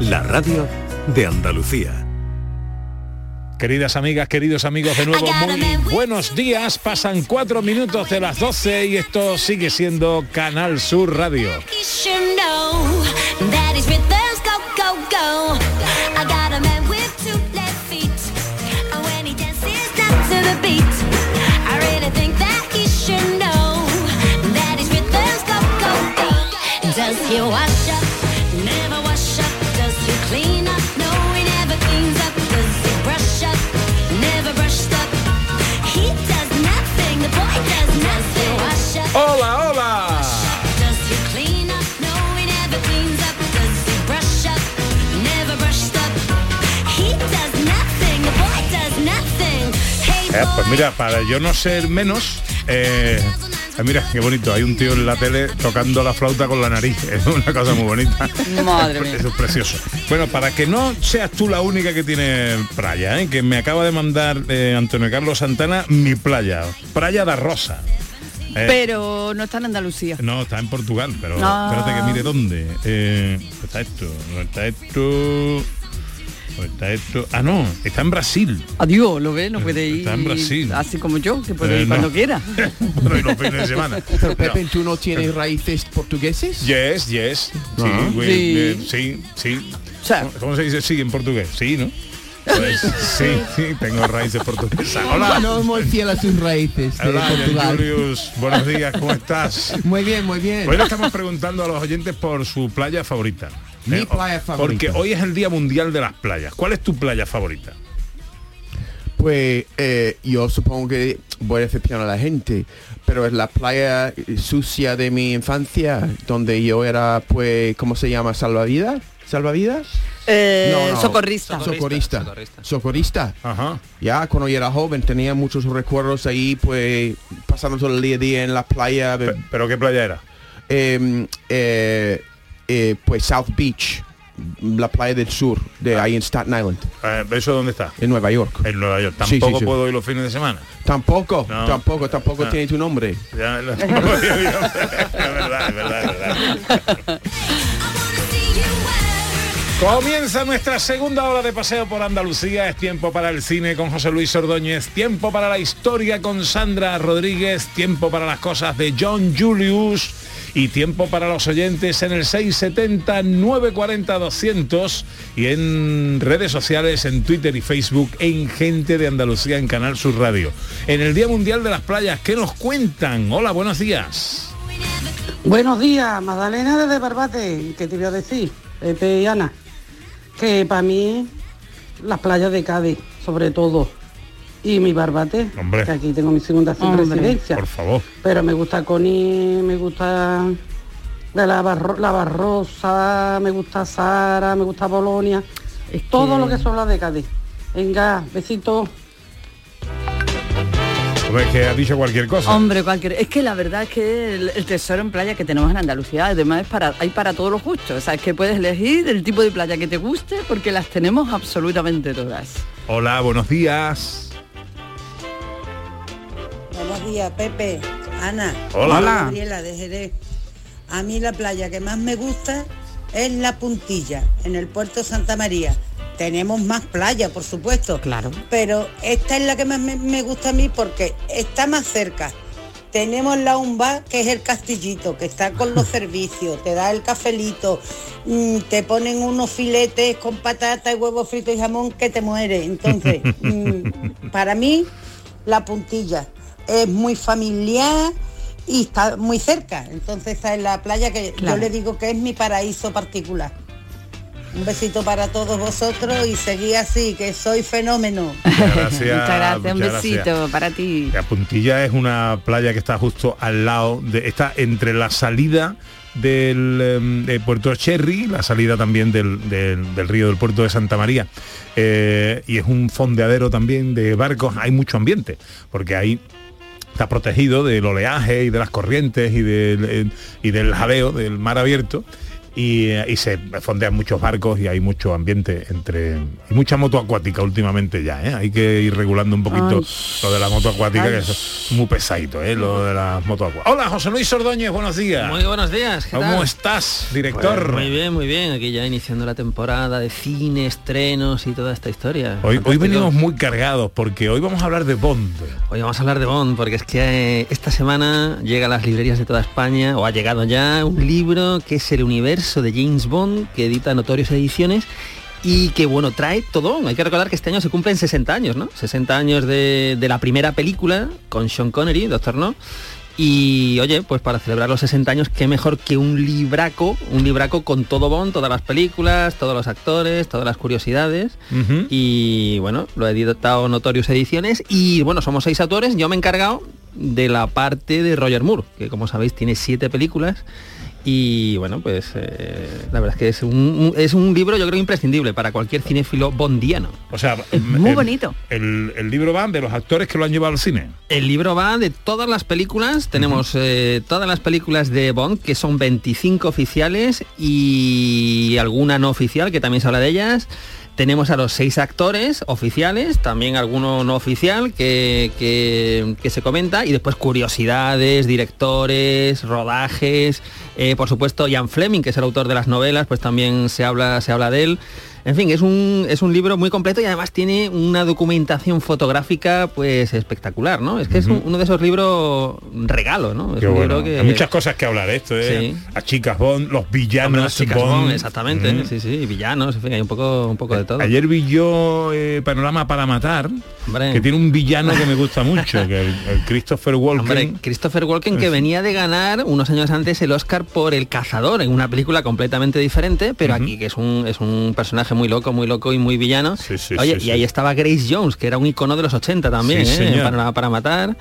la radio de Andalucía. Queridas amigas, queridos amigos, de nuevo muy buenos días. Pasan cuatro minutos de las 12 y esto sigue siendo Canal Sur Radio. Hola, Eh, pues mira, para yo no ser menos, eh, ah, mira, qué bonito, hay un tío en la tele tocando la flauta con la nariz, es una cosa muy bonita. Madre mía. Eso es precioso. Bueno, para que no seas tú la única que tiene playa, ¿eh? que me acaba de mandar eh, Antonio Carlos Santana mi playa, Playa da Rosa. Eh, Pero no está en Andalucía. no, está en Portugal, pero Ah. espérate que mire dónde. Eh, está esto, no está esto. Está esto. Ah, no, está en Brasil. Adiós, lo ve, no puede ir. Está en Brasil. Así como yo, que puede Eh, ir no. cuando quiera. bueno, los fines de semana. Pero Pepe, ¿tú no tienes raíces portugueses? Yes, yes. Sí, Ah. we- Sí. eh, sí, sí. O sea, ¿Cómo- ¿Cómo se dice sí en portugués? Sí, ¿no? Pues, sí, sí, tengo raíces portuguesas. Hola. No, muy fiel a sus raíces de Hola, Jan Portugal. Julius. Buenos días, ¿cómo estás? Muy bien, muy bien. Hoy le estamos preguntando a los oyentes por su playa favorita. Mi Eh, playa favorita. Porque hoy es el Día Mundial de las Playas. ¿Cuál es tu playa favorita? Pues eh, yo supongo que voy a decepcionar a la gente, pero es la playa sucia de mi infancia, donde yo era, pues, ¿cómo se llama? ¿Salvavidas? ¿Salvavidas? eh, No, no. socorrista. Socorrista. Socorrista. Ajá. Ya, cuando yo era joven tenía muchos recuerdos ahí, pues, pasando todo el día a día en la playa. Pe- ¿Pero qué playa era? eh, eh, pues South Beach, la playa del sur, de ahí en Staten Island, Eh, ¿Eso dónde está? en Nueva York. En Nueva York. Sí, sí, Tampoco sí. puedo ir los fines de semana. Tampoco, No. tampoco, tampoco Ah. tiene tu nombre. Ya, no- es verdad, es verdad, es verdad. Comienza nuestra segunda hora de paseo por Andalucía. Es tiempo para el cine con José Luis Ordóñez, tiempo para la historia con Sandra Rodríguez, tiempo para las cosas de John Julius y tiempo para los oyentes en el 670 940 200 y en redes sociales, en Twitter y Facebook, en Gente de Andalucía en Canal Sur Radio. En el Día Mundial de las Playas, ¿qué nos cuentan? Hola, buenos días. Buenos días, Magdalena desde Barbate, que te voy a decir, Pepe y Ana, que para mí las playas de Cádiz, sobre todo, y mi Barbate, Hombre. que aquí tengo mi segunda Hombre. residencia, Por favor. pero me gusta Connie, me gusta de la, Barro- la Barrosa, me gusta Sara, me gusta Bolonia, Es todo que- lo que son las de Cádiz. Venga, besitos. Hombre, es que ha dicho cualquier cosa. Hombre, cualquier. Es que la verdad es que el, el tesoro en playa que tenemos en Andalucía, además es para, hay para todos los gustos. O sea, es que puedes elegir el tipo de playa que te guste porque las tenemos absolutamente todas. Hola, buenos días. Pepe, Ana. Hola. Gabriela de Jerez. A mí la playa que más me gusta es La Puntilla, en el puerto Santa María. Tenemos más playa, por supuesto. Claro. Pero esta es la que más me, me gusta a mí porque está más cerca. Tenemos la UMBA, que es el castillito, que está con los servicios, te da el cafelito, mm, te ponen unos filetes con patata y huevo frito y jamón que te muere. Entonces, mm, para mí, la puntilla es muy familiar y está muy cerca. Entonces esta es la playa que Claro. yo le digo que es mi paraíso particular. Un besito para todos vosotros y seguí así, que soy fenómeno. Muchas gracias. Muchas gracias, un muchas besito gracias. para ti. La Puntilla es una playa que está justo al lado, de, está entre la salida del em, de Puerto Cherry, la salida también del, del- del río del puerto de Santa María. Eh, y es un fondeadero también de barcos, hay mucho ambiente, porque ahí está protegido del oleaje y de las corrientes y del, eh, y del jaleo del mar abierto. Y, eh, y se fondean muchos barcos y hay mucho ambiente entre y mucha moto acuática últimamente ya ¿eh? hay que ir regulando un poquito Ay. lo de la moto acuática Ay. que es muy pesadito ¿eh? lo de las motos acuáticas hola José Luis Ordóñez buenos días Muy buenos días. ¿qué ¿cómo tal? estás director Pues muy bien, muy bien. Aquí ya iniciando la temporada de cine, estrenos y toda esta historia. hoy, hoy venimos muy cargados porque hoy vamos a hablar de Bond Hoy vamos a hablar de Bond porque es que eh, esta semana llega a las librerías de toda España o ha llegado ya un libro que es el universo de James Bond que edita Notorious Ediciones y que bueno, trae todo. Hay que recordar que este año se cumplen 60 años, ¿no? 60 años de, de la primera película con Sean Connery, Doctor No. Y oye, pues para celebrar los 60 años, qué mejor que un libraco, un libraco con todo Bond, todas las películas, todos los actores, todas las curiosidades. Y bueno, lo he editado Notorious Ediciones y bueno, somos seis autores, yo me he encargado de la parte de Roger Moore, que como sabéis tiene siete películas y bueno, pues eh, la verdad es que es un, es un libro yo creo imprescindible para cualquier cinéfilo bondiano. o sea Es muy el- bonito. el, el libro va de los actores que lo han llevado al cine El libro va de todas las películas, tenemos eh, todas las películas de Bond, que son 25 oficiales y alguna no oficial, que también se habla de ellas. Tenemos a los seis actores oficiales, también alguno no oficial que, que- se comenta, y después curiosidades, directores, rodajes, eh, por supuesto Ian Fleming, que es el autor de las novelas, pues también se habla, se habla de él. En fin, es un, es un libro muy completo y además tiene una documentación fotográfica pues espectacular, ¿no? Es que es un- uno de esos libros regalo, ¿no? Es Qué un bueno. libro que... Hay muchas cosas que hablar esto ¿eh? Sí. a chicas Bond los villanos Hombre, las chicas Bond. Bond, exactamente, Mm. sí, sí, villanos, en fin, hay un poco, un poco de todo. Ayer vi yo eh, Panorama para Matar, Hombre. que tiene un villano que me gusta mucho, que el, el Christopher Walken. Hombre, Christopher Walken que venía de ganar unos años antes el Oscar por El Cazador, en una película completamente diferente, pero aquí que es un, es un personaje muy loco, muy loco y muy villano. Sí, sí, Oye, sí, y ahí estaba Grace Jones, que era un icono de los 80 también, ¿eh? para, para matar.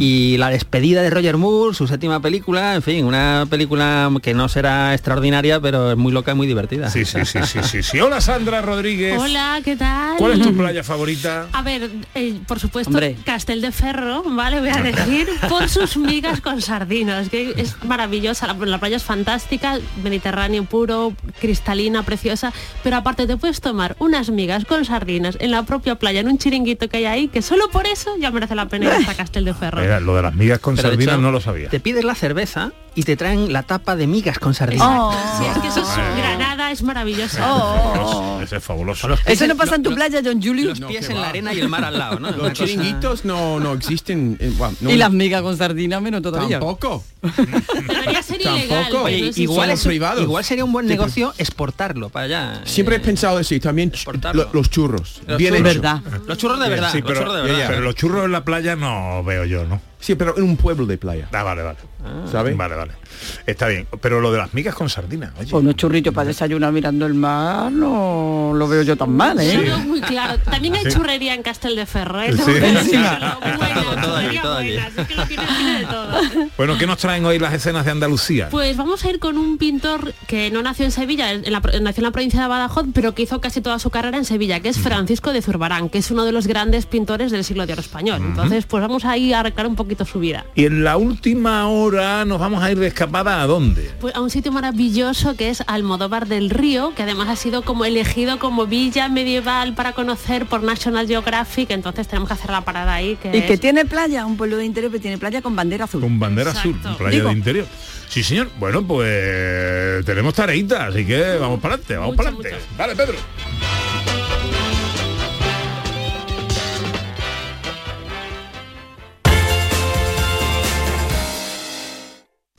Y la despedida de Roger Moore, su séptima película, en fin, una película que no será extraordinaria, pero es muy loca y muy divertida. Sí, sí, sí, sí, sí, sí. Hola Sandra Rodríguez. Hola, ¿qué tal? ¿Cuál es tu playa favorita? A ver, eh, por supuesto, Hombre. Castel de Ferro, ¿vale? Voy a decir, por sus migas con sardinas, que es maravillosa, la, la playa es fantástica, Mediterráneo puro, cristalina, preciosa, pero aparte te puedes tomar unas migas con sardinas en la propia playa, en un chiringuito que hay ahí, que solo por eso ya merece la pena ir hasta Castel de Ferro. Lo de las migas con Pero sardinas hecho, no lo sabía. Te pides la cerveza y te traen la tapa de migas con sardinas. Oh. Sí, es que eso es Granada, es maravillosa. Oh. Ese es fabuloso. Eso no pasa en tu playa, John Julius. Los pies en va. la arena y el mar al lado, ¿no? Los chiringuitos no, no existen. eh, bueno, no- Y las migas con sardina menos todavía. Tampoco. Debería ser ilegal. Oye, igual, es- privados. igual sería un buen negocio exportarlo para allá. Siempre he Eh, pensado así, también ch- exportarlo. lo- los churros. los bien churros. Verdad. Los churros de verdad, Sí, los pero, churros de verdad. pero los churros en la playa no veo yo, ¿no? Sí, pero en un pueblo de playa, Ah, vale, vale. ¿Sabes? Vale, vale. Está bien. Pero lo de las migas con sardinas, oye. Pues unos churritos para desayunar mirando el mar no lo veo yo tan mal, ¿eh? veo muy claro. También hay churrería en Castel de Ferro, ¿eh? De todo. Bueno, ¿qué nos traen hoy las escenas de Andalucía? Pues vamos a ir con un pintor que no nació en Sevilla, en la, nació en la provincia de Badajoz, pero que hizo casi toda su carrera en Sevilla, que es Francisco de Zurbarán, que es uno de los grandes pintores del siglo de oro español. Entonces, pues vamos a ir a arreglar un poquito su vida. Y en la última hora nos vamos a ir de escapada a dónde? Pues a un sitio maravilloso que es Almodóvar del Río, que además ha sido como elegido como villa medieval para conocer por National Geographic, entonces tenemos que hacer la parada ahí. Que Y que tiene playa, un pueblo de interior que tiene playa con bandera azul. Con bandera Exacto. azul, playa Digo. de interior. Sí, señor. Bueno, pues tenemos tareitas, así que vamos para adelante, vamos para adelante. Vale, Pedro.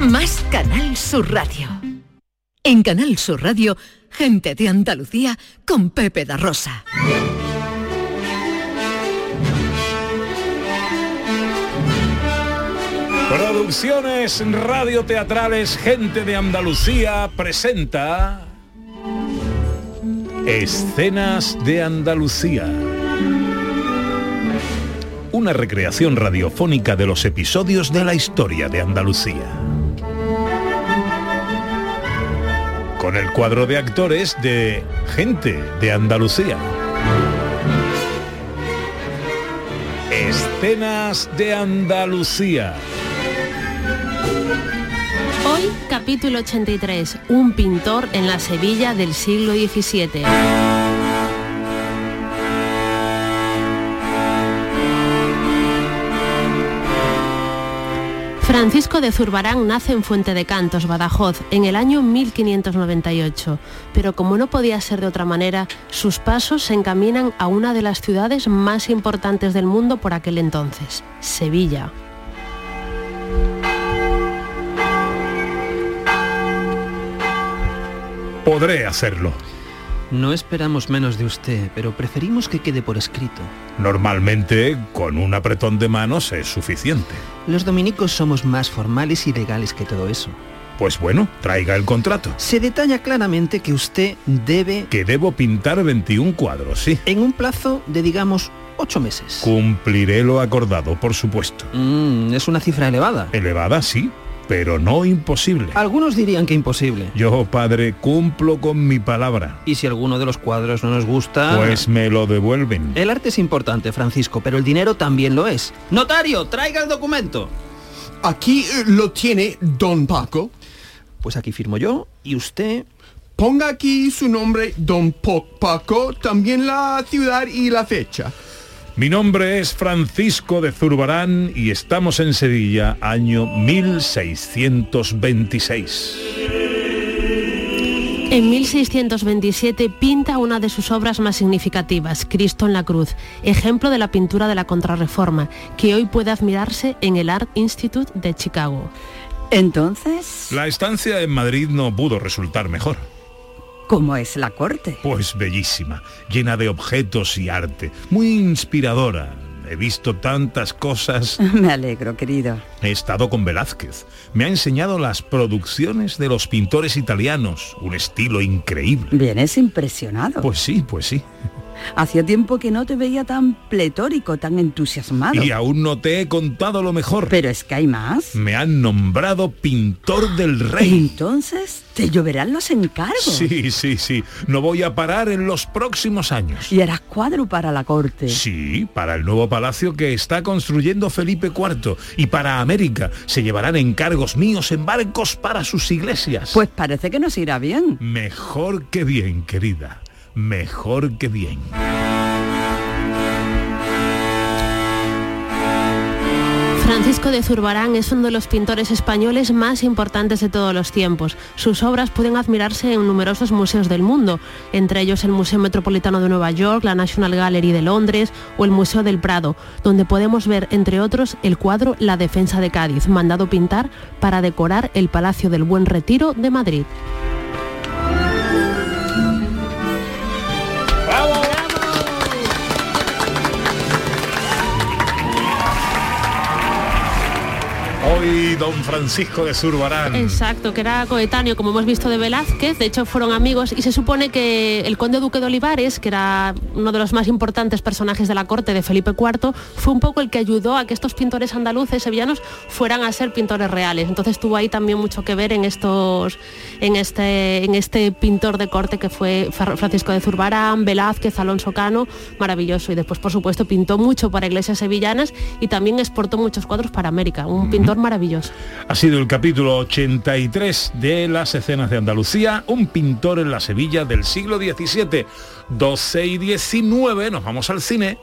más Canal Sur Radio. En Canal Sur Radio, gente de Andalucía con Pepe da Rosa. Producciones radioteatrales Gente de Andalucía presenta Escenas de Andalucía. Una recreación radiofónica de los episodios de la historia de Andalucía. Con el cuadro de actores de Gente de Andalucía. Escenas de Andalucía. Hoy, capítulo 83, un pintor en la Sevilla del siglo XVII. Francisco de Zurbarán nace en Fuente de Cantos, Badajoz, en el año 1598, pero como no podía ser de otra manera, sus pasos se encaminan a una de las ciudades más importantes del mundo por aquel entonces, Sevilla. Podré hacerlo. No esperamos menos de usted, pero preferimos que quede por escrito. Normalmente, con un apretón de manos es suficiente. Los dominicos somos más formales y legales que todo eso. Pues bueno, traiga el contrato. Se detalla claramente que usted debe... Que debo pintar 21 cuadros, sí. En un plazo de, digamos, ocho meses. Cumpliré lo acordado, por supuesto. Mm, es una cifra elevada. Elevada, sí, pero no imposible. Algunos dirían que imposible. Yo, padre, cumplo con mi palabra. Y si alguno de los cuadros no nos gusta... Pues me lo devuelven. El arte es importante, Francisco, pero el dinero también lo es. Notario, traiga el documento. Aquí eh, lo tiene Don Paco. Pues aquí firmo yo y usted... Ponga aquí su nombre, Don Po- Paco, también la ciudad y la fecha. Mi nombre es Francisco de Zurbarán y estamos en Sevilla, año 1626. En 1627 pinta una de sus obras más significativas, Cristo en la Cruz, ejemplo de la pintura de la Contrarreforma, que hoy puede admirarse en el Art Institute de Chicago. Entonces, La estancia en Madrid no pudo resultar mejor. ¿Cómo es la corte? Pues bellísima, llena de objetos y arte, muy inspiradora. He visto tantas cosas. Me alegro, querido. He estado con Velázquez. Me ha enseñado las producciones de los pintores italianos, un estilo increíble. Vienes impresionado. Pues sí, pues sí. Hacía tiempo que no te veía tan pletórico, tan entusiasmado. Y aún no te he contado lo mejor. Pero es que hay más. Me han nombrado pintor del rey. Entonces, te lloverán los encargos. Sí, sí, sí. No voy a parar en los próximos años. Y harás cuadro para la corte. Sí, para el nuevo palacio que está construyendo Felipe IV. Y para América se llevarán encargos míos en barcos para sus iglesias. Pues parece que nos irá bien. Mejor que bien, querida. Mejor que bien. Francisco de Zurbarán es uno de los pintores españoles más importantes de todos los tiempos. Sus obras pueden admirarse en numerosos museos del mundo, entre ellos el Museo Metropolitano de Nueva York, la National Gallery de Londres o el Museo del Prado, donde podemos ver, entre otros, el cuadro La Defensa de Cádiz, mandado pintar para decorar el Palacio del Buen Retiro de Madrid. Hoy don Francisco de Zurbarán. Exacto, que era coetáneo, como hemos visto, de Velázquez. De hecho, fueron amigos y se supone que el conde duque de Olivares, que era uno de los más importantes personajes de la corte de Felipe IV, fue un poco el que ayudó a que estos pintores andaluces sevillanos fueran a ser pintores reales. Entonces tuvo ahí también mucho que ver en estos, en este, en este pintor de corte que fue Fra- Francisco de Zurbarán, Velázquez, Alonso Cano, maravilloso. Y después, por supuesto, pintó mucho para iglesias sevillanas y también exportó muchos cuadros para América. Un pintor maravilloso. Ha sido el capítulo 83 de las escenas de Andalucía, un pintor en la Sevilla del siglo XVII, 12 y 19. Nos vamos al cine.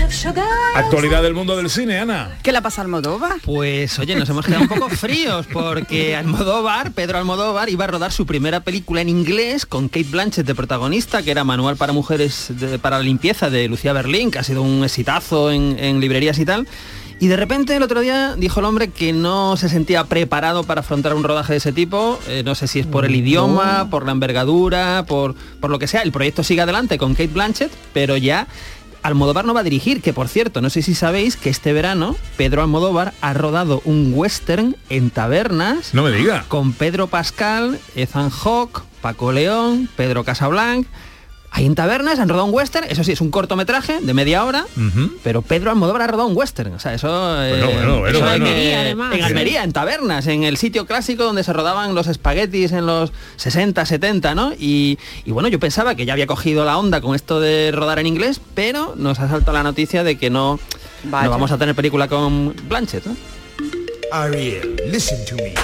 A a. Actualidad del mundo del cine, Ana. ¿Qué la pasa Almodóvar? Pues oye, nos hemos quedado un poco fríos porque Almodóvar, Pedro Almodóvar, iba a rodar su primera película en inglés con Kate Blanchett de protagonista, que era Manual para Mujeres de- para la Limpieza de Lucía Berlín, que ha sido un exitazo en, en librerías y tal. Y de repente el otro día dijo el hombre que no se sentía preparado para afrontar un rodaje de ese tipo. Eh, no sé si es por el idioma, por la envergadura, por, por lo que sea. El proyecto sigue adelante con Kate Blanchett, pero ya Almodóvar no va a dirigir, que por cierto, no sé si sabéis que este verano Pedro Almodóvar ha rodado un western en tabernas. No me diga. Con Pedro Pascal, Ethan Hawke, Paco León, Pedro Casablanc. Ahí en tabernas han rodado un western, eso sí, es un cortometraje de media hora, pero Pedro Almodóvar ha rodado un western. O sea, eso, eh, Bueno, bueno, bueno, eso bueno. en, Almería, además. en Almería, en tabernas, en el sitio clásico donde se rodaban los espaguetis en los 60, 70, ¿no? Y, y bueno, yo pensaba que ya había cogido la onda con esto de rodar en inglés, pero nos ha saltado la noticia de que no, vamos a tener película con Blanchett, ¿no? Ariel, listen to me.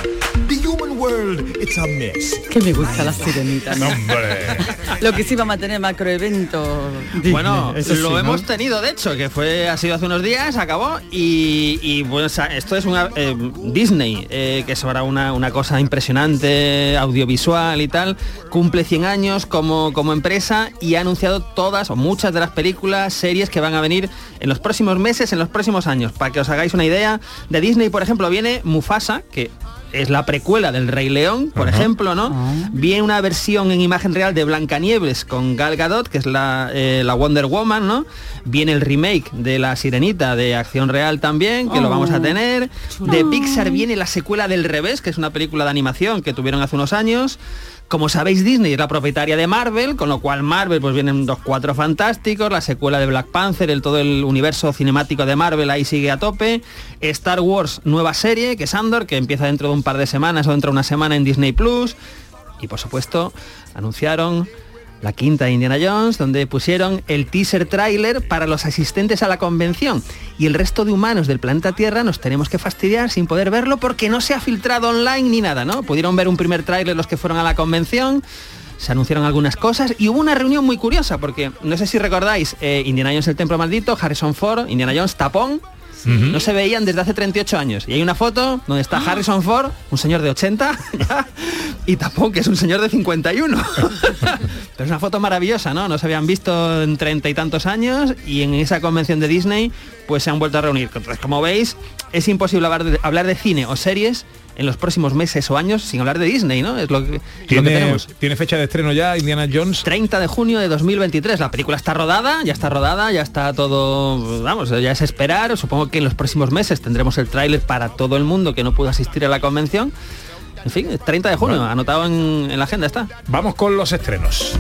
World, it's a mess. Que me gusta la sirenita. Hombre. Lo que sí vamos a tener macroevento. Disney, Bueno, eso sí, lo ¿no? hemos tenido, de hecho, que fue ha sido hace unos días, acabó y, y, bueno, o sea, esto es una eh, Disney, eh, que es ahora una, una cosa impresionante, audiovisual y tal, cumple 100 años como, como empresa y ha anunciado todas o muchas de las películas, series que van a venir en los próximos meses, en los próximos años. Para que os hagáis una idea, de Disney, por ejemplo, viene Mufasa, que es la precuela del Rey León, por ejemplo, ¿no? Viene una versión en imagen real de Blancanieves con Gal Gadot, que es la, eh, la Wonder Woman, ¿no? Viene el remake de La Sirenita de acción real también, que lo vamos a tener. De Pixar viene la secuela del revés, que es una película de animación que tuvieron hace unos años. Como sabéis, Disney es la propietaria de Marvel, con lo cual Marvel pues vienen los cuatro fantásticos, la secuela de Black Panther, el todo el universo cinemático de Marvel ahí sigue a tope. Star Wars, nueva serie, que es Andor, que empieza dentro de un par de semanas o dentro de una semana en Disney Plus. Y por supuesto, anunciaron la quinta de Indiana Jones, donde pusieron el teaser trailer para los asistentes a la convención. Y el resto de humanos del planeta Tierra nos tenemos que fastidiar sin poder verlo porque no se ha filtrado online ni nada, ¿no? Pudieron ver un primer tráiler los que fueron a la convención. Se anunciaron algunas cosas y hubo una reunión muy curiosa porque no sé si recordáis eh, Indiana Jones el Templo Maldito, Harrison Ford, Indiana Jones tapón, no se veían desde hace 38 años. Y hay una foto donde está Harrison Ford, un señor de 80, ya, y Tapón, que es un señor de 51. Pero es una foto maravillosa, ¿no? No se habían visto en treinta y tantos años y en esa convención de Disney pues se han vuelto a reunir. Entonces, como veis, es imposible hablar de, hablar de cine o series en los próximos meses o años sin hablar de Disney, ¿no? Es lo que, es lo que ¿Tiene, tenemos. ¿Tiene fecha de estreno ya Indiana Jones? 30 de junio de 2023. La película está rodada, ya está rodada, ya está todo, vamos, ya es esperar. Supongo que en los próximos meses tendremos el tráiler para todo el mundo que no pudo asistir a la convención. En fin, 30 de junio, anotado en, en la agenda está. Vamos con los estrenos.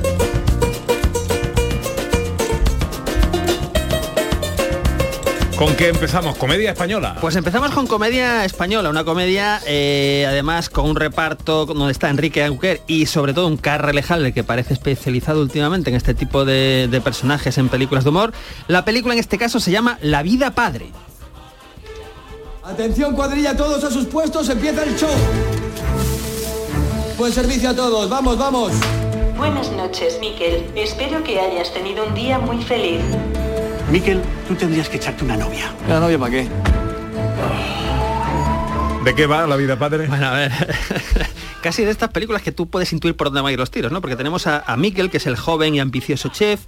¿Con qué empezamos? ¿Comedia española? Pues empezamos con comedia española, una comedia eh, además con un reparto donde está Enrique Auquer y sobre todo un Carrelejal que parece especializado últimamente en este tipo de, de personajes en películas de humor. La película en este caso se llama La vida padre. Atención cuadrilla, todos a sus puestos, empieza el show. Buen servicio a todos, vamos, vamos. Buenas noches, Miquel. Espero que hayas tenido un día muy feliz. Miquel, tú tendrías que echarte una novia. ¿La novia para qué? ¿De qué va la vida padre? Bueno, a ver. Casi de estas películas que tú puedes intuir por dónde van a ir los tiros, ¿no? Porque tenemos a, a Miquel, que es el joven y ambicioso chef,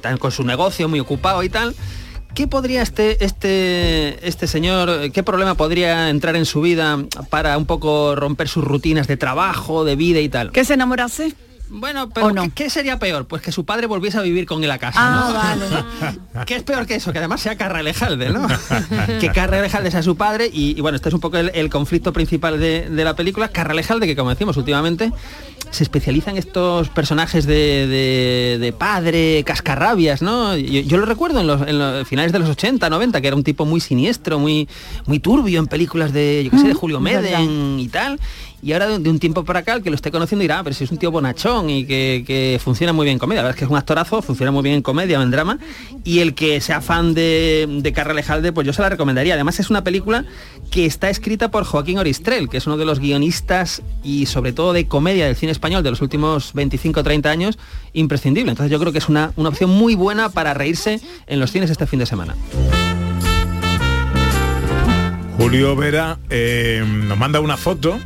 tan con su negocio muy ocupado y tal, ¿qué podría este, este, este señor, qué problema podría entrar en su vida para un poco romper sus rutinas de trabajo, de vida y tal? ¿Que se enamorase? Bueno, pero ¿qué, qué sería peor? Pues que su padre volviese a vivir con él a casa, ¿no? Ah, vale. ¿Qué es peor que eso? Que además sea Carralejalde, ¿no? que Carralejalde sea su padre y, y bueno, este es un poco el, el conflicto principal de, de la película. Carralejalde, que como decimos últimamente, se especializa en estos personajes de, de- de padre, cascarrabias, ¿no? Yo, yo lo recuerdo en los, en los finales de los 80, 90, que era un tipo muy siniestro, muy, muy turbio en películas de, yo qué sé, de Julio Mm, verdad. Meden y tal. Y ahora de, un tiempo para acá, el que lo esté conociendo dirá, "Ah, pero si es un tío bonachón y que, que funciona muy bien en comedia. La verdad es que es un actorazo, funciona muy bien en comedia o en drama. Y el que sea fan de, de Carra Lejalde, pues yo se la recomendaría. Además es una película que está escrita por Joaquín Oristrel, que es uno de los guionistas y sobre todo de comedia del cine español de los últimos 25 o 30 años, imprescindible. Entonces yo creo que es una, una opción muy buena para reírse en los cines este fin de semana. Julio Vera eh, nos manda una foto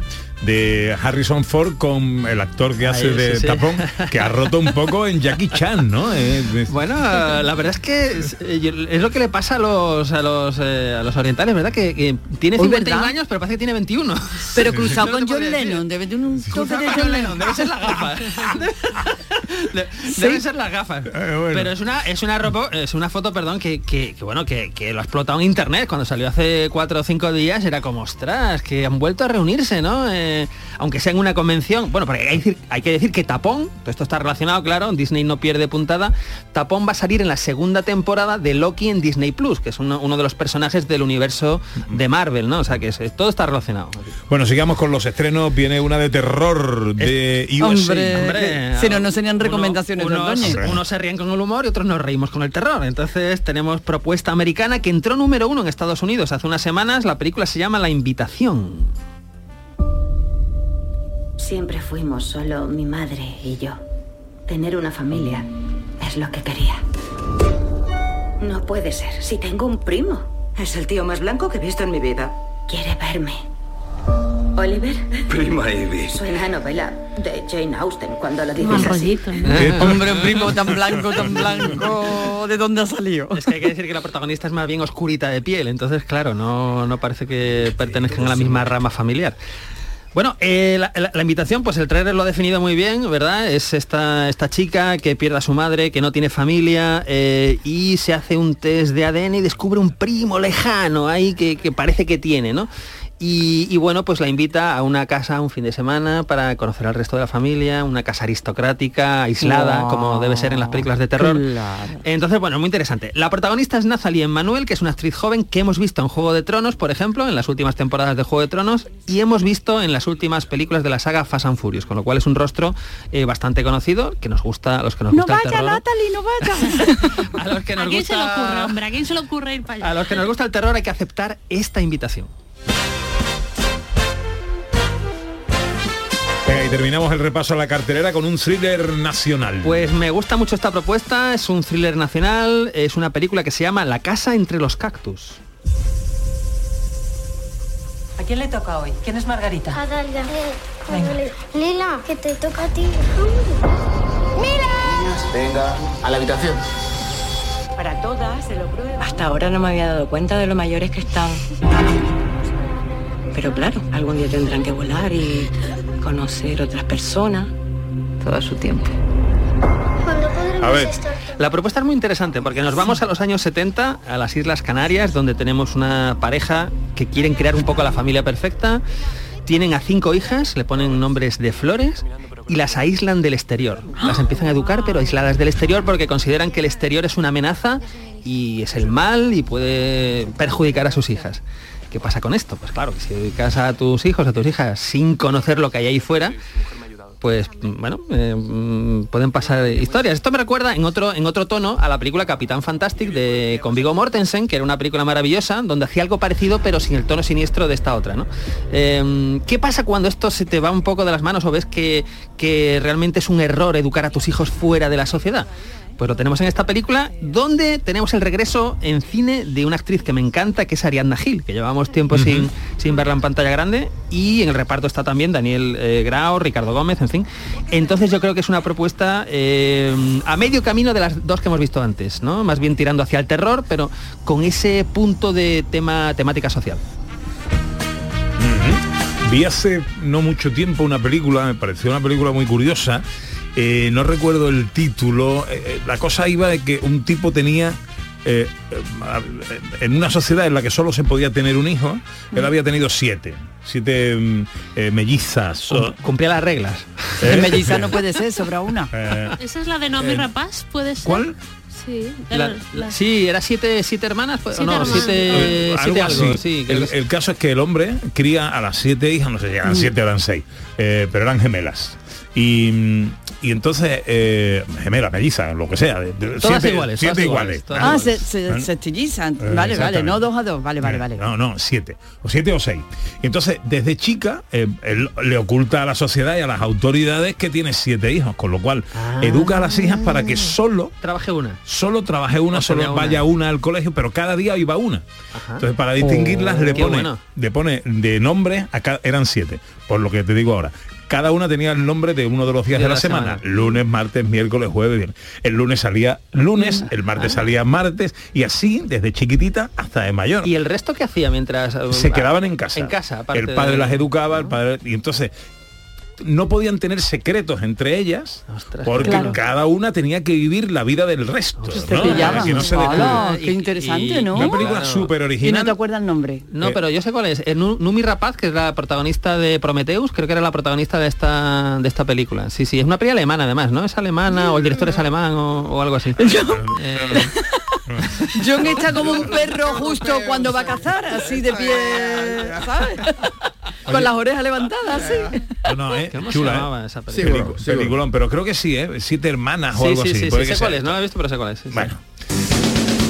de Harrison Ford con el actor que hace Ahí, de sí, sí. tapón, que ha roto un poco en Jackie Chan, ¿no? Eh, es- Bueno, la verdad es que es, eh, es lo que le pasa a los a los, eh, a los orientales, ¿verdad? Que, que tiene Uy, 51 ¿verdad? años, pero parece que tiene 21. Pero cruzado con John. Lennon, debe tener un toque de John Lennon. Debe ser las gafas. De- Deben ser las gafas. Pero es una es una ropa, es una foto, perdón, que, que- que, bueno, que, que lo ha explotado en internet. Cuando salió hace cuatro o cinco días era como, ostras, que han vuelto a reunirse, ¿no? Eh, aunque sea en una convención. Bueno, porque hay, que decir- hay que decir que Tapón, todo esto está relacionado, claro, Disney no pierde puntada. Tapón va a salir en la segunda temporada de Loki en Disney Plus, que es uno, uno de los personajes del universo de Marvel, ¿no? O sea que es- todo está relacionado. Bueno, sigamos con los estrenos. Viene una de terror de USA. Hombre, Hombre, si no, no serían recomendaciones de unos, Ordóñez. unos se ríen con el humor y otros nos reímos con el terror. Entonces tenemos propuesta americana que entró número uno en Estados Unidos hace unas semanas. La película se llama La Invitación. Siempre fuimos solo mi madre y yo. Tener una familia es lo que quería. No puede ser, si tengo un primo. Es el tío más blanco que he visto en mi vida. Quiere verme. Oliver, Prima Ivy. suena a novela de Jane Austen cuando lo dices Mal así. Eh, Hombre, un primo tan blanco, tan blanco. ¿De dónde ha salido? Es que hay que decir que la protagonista es más bien oscurita de piel, entonces claro, no, no parece que pertenezcan a la misma rama familiar. Bueno, eh, la, invitación, pues el trailer lo ha definido muy bien, ¿verdad? Es esta, esta chica que pierde a su madre, que no tiene familia eh, y se hace un test de ADN y descubre un primo lejano ahí que parece que tiene, ¿no? Y, y bueno, pues la invita a una casa un fin de semana para conocer al resto de la familia, una casa aristocrática, aislada, Wow. como debe ser en las películas de terror. Claro. Entonces, bueno, muy interesante. La protagonista es Nathalie Emmanuel, que es una actriz joven que hemos visto en Juego de Tronos, por ejemplo, en las últimas temporadas de Juego de Tronos, y hemos visto en las últimas películas de la saga Fast and Furious, con lo cual es un rostro eh, bastante conocido, que nos gusta, a los que nos No gusta el terror. Natalie, no vaya. A los que nos ¿A quién se le ocurre, hombre? ¿A quién se le ocurre ir para allá? A los que nos gusta el terror hay que aceptar esta invitación. Terminamos el repaso a la cartelera con un thriller nacional. Pues me gusta mucho esta propuesta, es un thriller nacional, es una película que se llama La casa entre los cactus. ¿A quién le toca hoy? ¿Quién es Margarita? A Dalia. Venga. Lila, que te toca a ti. ¡Mira! Venga, a la habitación. Para todas se lo prueba. Hasta ahora no me había dado cuenta de lo mayores que están. Pero claro, algún día tendrán que volar y conocer otras personas. Todo a su tiempo. La propuesta es muy interesante porque nos vamos a los años 70, a las Islas Canarias, donde tenemos una pareja que quieren crear un poco la familia perfecta. Tienen a cinco hijas, le ponen nombres de flores y las aíslan del exterior. Las empiezan a educar, pero aisladas del exterior porque consideran que el exterior es una amenaza y es el mal y puede perjudicar a sus hijas. ¿Qué pasa con esto? Pues claro, que si dedicas a tus hijos, a tus hijas, sin conocer lo que hay ahí fuera, pues bueno, eh, pueden pasar historias. Esto me recuerda en otro, en otro tono a la película Capitán Fantastic de con Viggo Mortensen, que era una película maravillosa, donde hacía algo parecido, pero sin el tono siniestro de esta otra, ¿no? Eh, ¿Qué pasa cuando esto se te va un poco de las manos o ves que, que realmente es un error educar a tus hijos fuera de la sociedad? Pues lo tenemos en esta película, donde tenemos el regreso en cine de una actriz que me encanta, que es Ariadna Gil, que llevamos tiempo sin, sin verla en pantalla grande, y en el reparto está también Daniel eh, Grau, Ricardo Gómez, en fin. Entonces yo creo que es una propuesta eh, a medio camino de las dos que hemos visto antes, ¿no? Más bien tirando hacia el terror, pero con ese punto de tema temática social. Vi hace no mucho tiempo una película, me pareció una película muy curiosa. Eh, no recuerdo el título. eh, eh, la cosa iba de que un tipo tenía. eh, eh, en una sociedad en la que solo se podía tener un hijo, él había tenido siete, siete mm, eh, mellizas. o- Cumplía las reglas. ¿Eh? El melliza no puede ser, sobra una. Eh, Esa es la de Nomi Eh, Rapaz, ¿puede ser? ¿cuál? Sí. La- era la- Sí, era siete, siete hermanas, pues, Siete no, hermanas. siete, Eh, siete algo algo, así. sí, el, el caso es que el hombre cría a las siete hijas, no sé si eran Mm. siete o eran seis, eh, pero eran gemelas. Y, y entonces, eh, gemelas, mellizas, lo que sea. de- de- Todas siete, iguales, siete todas iguales. todas Ah, se, se, se estillizan. Eh, Vale, vale, no dos a dos. Vale, vale, Eh, vale. No, no, siete. O siete o seis. Y entonces, desde chica, eh, él le oculta a la sociedad y a las autoridades que tiene siete hijos, con lo cual educa a las hijas para que solo Trabaje una. solo trabaje una, No solo una. vaya una al colegio, pero cada día iba una. Entonces, para distinguirlas, le Oh, Qué pone, bueno. le pone de nombre, a ca- eran siete, por lo que te digo ahora. Cada una tenía el nombre de uno de los días de, la, semana. Lunes, martes, miércoles, jueves, viernes. El lunes salía lunes, el martes salía martes, y así desde chiquitita hasta de mayor. Ah. ¿Y el resto qué hacía mientras... uh, se quedaban en casa. En casa, aparte El padre de- las educaba, el padre. Y entonces no podían tener secretos entre ellas porque Claro. cada una tenía que vivir la vida del resto. Te ¿no? pillaban. Que no se Hola, descubra. qué interesante, ¿no? Una película Claro. súper Y no original. te acuerdas el nombre. No, Eh, pero yo sé cuál es. Eh, Nu- Numi Rapaz, que es la protagonista de Prometheus, creo que era la protagonista de esta de esta película. Sí, sí, es una peli alemana además, ¿no? Es alemana o el director es alemán o, o algo así. Eh, John está como un perro justo cuando va a cazar, así de pie, ¿sabes? Con las orejas levantadas, así. No, no, eh, ¿Cómo se chula, eh. esa película? Pelicu- Seguro, seguro. Peliculón, pero creo que sí, ¿eh? Siete hermanas o sí, algo sí, así. sí, sí, sé cuál es, no la he visto, pero sé cuál es. sí, sí. Bueno.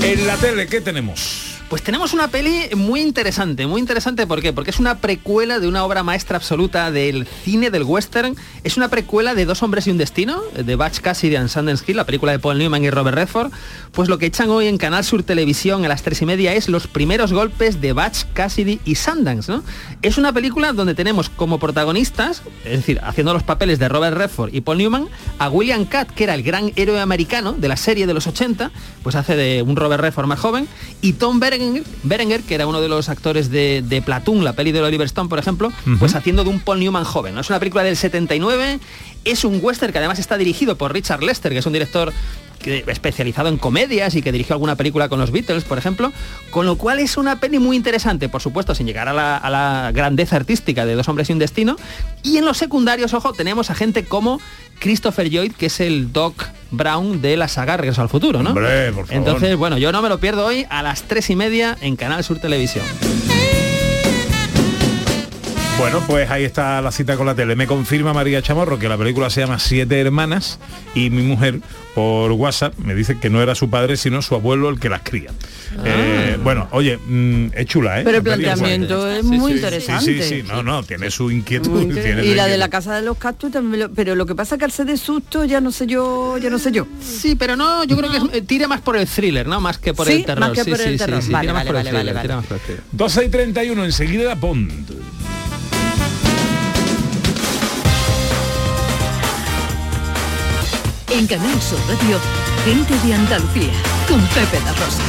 En la tele, ¿qué tenemos? Pues tenemos una peli muy interesante, muy interesante, ¿por qué? Porque es una precuela de una obra maestra absoluta del cine, del western. Es una precuela de Dos hombres y un destino, de Batch Cassidy and Sundance Hill, la película de Paul Newman y Robert Redford. Pues lo que echan hoy en Canal Sur Televisión a las tres y media es los primeros golpes de Batch Cassidy y Sundance, ¿no? Es una película donde tenemos como protagonistas, es decir, haciendo los papeles de Robert Redford y Paul Newman, a William Catt, que era el gran héroe americano de la serie de los 80, pues hace de un Robert Redford más joven, y Tom Berenger, Berenger, que era uno de los actores de, de Platoon, la peli de Oliver Stone, por ejemplo, pues haciendo de un Paul Newman joven. ¿no? Es una película del 79, es un western que además está dirigido por Richard Lester, que es un director que- especializado en comedias y que dirigió alguna película con los Beatles, por ejemplo, con lo cual es una peli muy interesante, por supuesto, sin llegar a la, a la grandeza artística de Dos hombres y un destino. Y en los secundarios, ojo, tenemos a gente como Christopher Lloyd, que es el Doc Brown de la saga Regreso al Futuro, ¿no? Hombre, por favor. Entonces, bueno, yo no me lo pierdo hoy a las tres y media en Canal Sur Televisión. Bueno, pues ahí está la cita con la tele. Me confirma María Chamorro que la película se llama Siete Hermanas y mi mujer por WhatsApp me dice que no era su padre sino su abuelo el que las cría. Eh, bueno, oye, mm, es chula, ¿eh? Pero el La planteamiento es muy sí, interesante. Sí, sí, sí, no, no, tiene su inquietud. Tiene Y la de la casa de los cactus también, lo- pero lo que pasa es que al ser de susto ya no sé yo, ya no sé yo. Sí, pero no, yo creo que tira más por el thriller, ¿no? Más que por Sí, el terror. más que Sí, por el terror. sí, Vale, vale, por el vale, vale, tira vale. más por el thriller. 12 y 31, enseguida Bond. En Canal Sur Radio, gente de Andalucía, con Pepe La Rosa.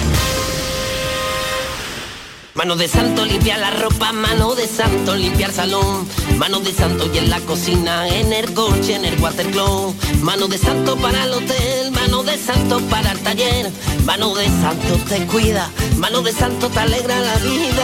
Mano de santo limpia la ropa, mano de santo limpiar salón, mano de santo y en la cocina, en el coche, en el watercloak, mano de santo para el hotel, mano de santo para el taller, mano de santo te cuida, mano de santo te alegra la vida,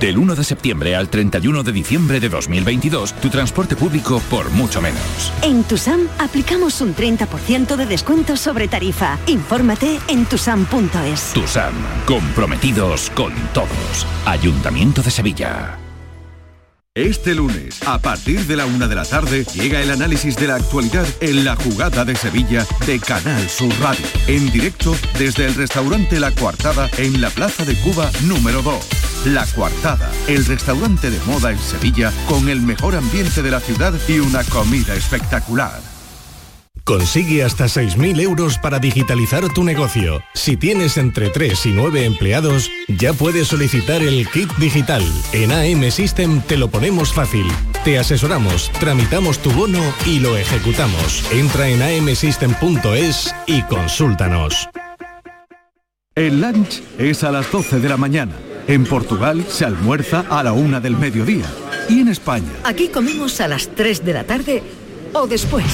Del 1 de septiembre al 31 de diciembre de 2022, tu transporte público por mucho menos. En Tusam aplicamos un 30% de descuento sobre tarifa. Infórmate en tusam.es. Tu SAM, comprometidos con todos. Ayuntamiento de Sevilla. Este lunes, a partir de la una de la tarde, llega el análisis de la actualidad en la jugada de Sevilla de Canal Sur Radio. En directo desde el restaurante La Coartada en la Plaza de Cuba número 2. La Coartada, el restaurante de moda en Sevilla con el mejor ambiente de la ciudad y una comida espectacular. Consigue hasta 6.000 euros para digitalizar tu negocio. Si tienes entre 3 y 9 empleados, ya puedes solicitar el kit digital. En AM System te lo ponemos fácil. Te asesoramos, tramitamos tu bono y lo ejecutamos. Entra en amsystem.es y consúltanos. El lunch es a las 12 de la mañana. En Portugal se almuerza a la una del mediodía. Y en España. Aquí comemos a las 3 de la tarde o después.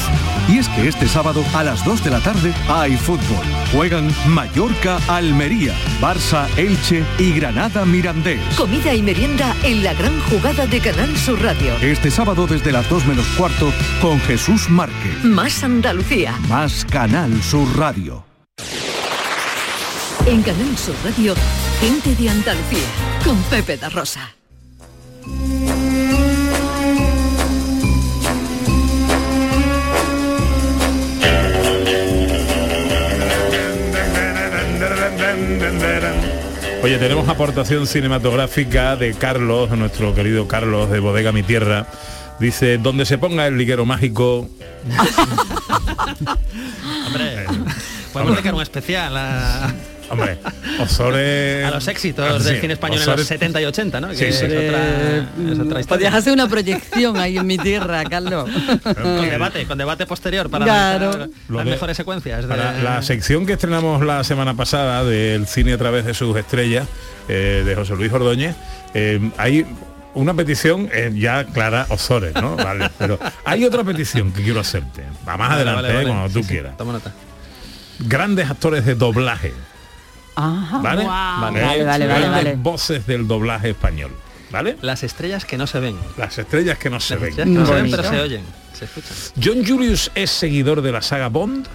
Y es que este sábado a las 2 de la tarde hay fútbol. Juegan Mallorca, Almería, Barça, Elche y Granada Mirandés. Comida y merienda en la gran jugada de Canal Sur Radio. Este sábado desde las 2 menos cuarto con Jesús Márquez. Más Andalucía. Más Canal Sur Radio. En Canal Sur Radio, gente de Andalucía, con Pepe da Rosa. Oye, tenemos aportación cinematográfica de Carlos, nuestro querido Carlos de Bodega Mi Tierra. Dice, donde se ponga el liguero mágico. Hombre, podemos dedicar un especial a... Hombre, Osores... A los éxitos del Sí, cine español en Ozores- los 70 y 80, ¿no? Que Sí, es, otra, es otra historia. Podrías hacer una proyección ahí en mi tierra, Carlos. Con debate, con debate posterior para Claro. las de- mejores secuencias. de- la sección que estrenamos la semana pasada del cine a través de sus estrellas, eh, de José Luis Ordóñez, eh, hay una petición eh, ya clara Osores, ¿no? Vale, pero hay otra petición que quiero hacerte. Va más Vale, adelante, vale, eh, cuando tú sí, quieras. toma nota. Grandes actores de doblaje, Ajá. ¿vale? Vale, Eh, vale, vale, vale. voces del doblaje español, ¿vale? Las estrellas que no se ven. Las estrellas que no se Las ven. estrellas que no se ven, pero se oyen, se escuchan. John Julius es seguidor de la saga Bond.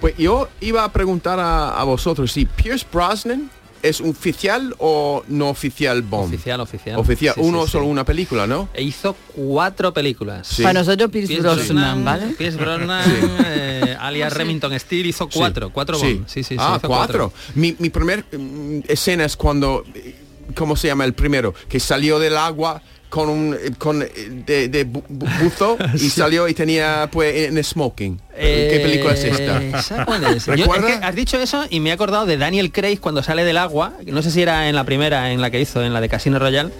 Pues yo iba a preguntar a, a vosotros si Pierce Brosnan es un oficial o no oficial Bond. Oficial, oficial. Oficial, Sí, uno sí. solo una película, ¿no? E hizo cuatro películas. Sí. Para nosotros Pierce Brosnan, ¿vale? Pierce Brosnan, eh, alias Remington Steele, hizo cuatro, cuatro. Bond. Sí, sí, sí, ah, hizo cuatro. Mi, mi primer mm, escena es cuando, eh, ¿cómo se llama el primero? Que salió del agua con un con eh, de, de bu- bu- buzo y salió y tenía pues en smoking. ¿Qué Eh, película es esta? ¿esa cuál es? Yo- es que has dicho eso y me he acordado de Daniel Craig cuando sale del agua, no sé si era en la primera, en la que hizo, en la de Casino Royale,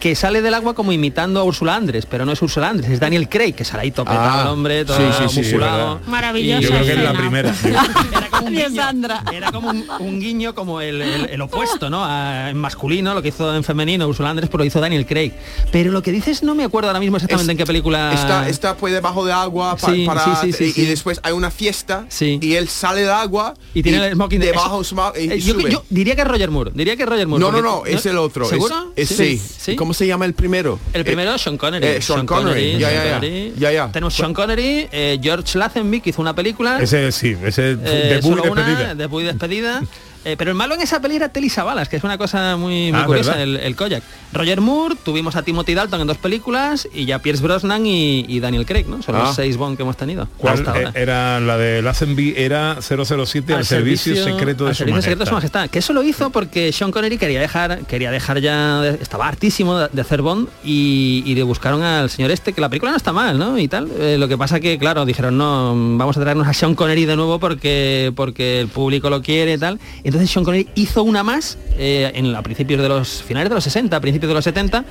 que sale del agua como imitando a Úrsula Andrés, pero no es Úrsula Andrés, es Daniel Craig, que sale ahí topetado Ah, el hombre, todo sí, sí, sí, musculado. verdad. Maravillosa Yo creo que es la primera. Era como un guiño, Sandra. era como un, un guiño como el, el- el opuesto, ¿no? A- en masculino, lo que hizo en femenino Úrsula Andrés, pero lo hizo Daniel Craig. Pero lo que dices no me acuerdo ahora mismo exactamente Es- en qué película. Está, está pues debajo de agua pa- Sí, para sí, sí, sí, y, sí. y después hay una fiesta Sí. y él sale del agua y tiene el smoking de- debajo eso- smoke- y Eh, yo, diría que es Roger Moore, diría que es Roger Moore. no, no, porque- no, es el otro. es- ¿Seguro? Es, sí. ¿Cómo se llama el primero? El primero, Sean Connery. eh, Sean Connery. Ya, Sean ya, ya. Connery. Ya, ya. Tenemos Sean Connery, eh, George Lazenby, que hizo una película. Ese sí, ese eh, debut y solo una, despedida. debut y despedida. Eh, pero el malo en esa peli era Telly Savalas, que es una cosa muy, muy Ah, curiosa, el, el Koyak. Roger Moore, tuvimos a Timothy Dalton en dos películas y ya Pierce Brosnan y, y Daniel Craig, ¿no? Son Ah. los seis Bond que hemos tenido. ¿Cuál hasta ahora. eh, era la de Lazenby? Era 007 al, servicio, secreto de al su servicio secreto de su majestad. majestad. Que eso lo hizo porque Sean Connery quería dejar, quería dejar ya, estaba hartísimo de, de hacer Bond y, y le buscaron al señor este, que la película no está mal, ¿no? Y tal. Eh, lo que pasa que, claro, dijeron, no, vamos a traernos a Sean Connery de nuevo porque, porque el público lo quiere y tal. Entonces Sean Connery hizo una más eh, en, a principios de los finales de los 60, a principios de los 70,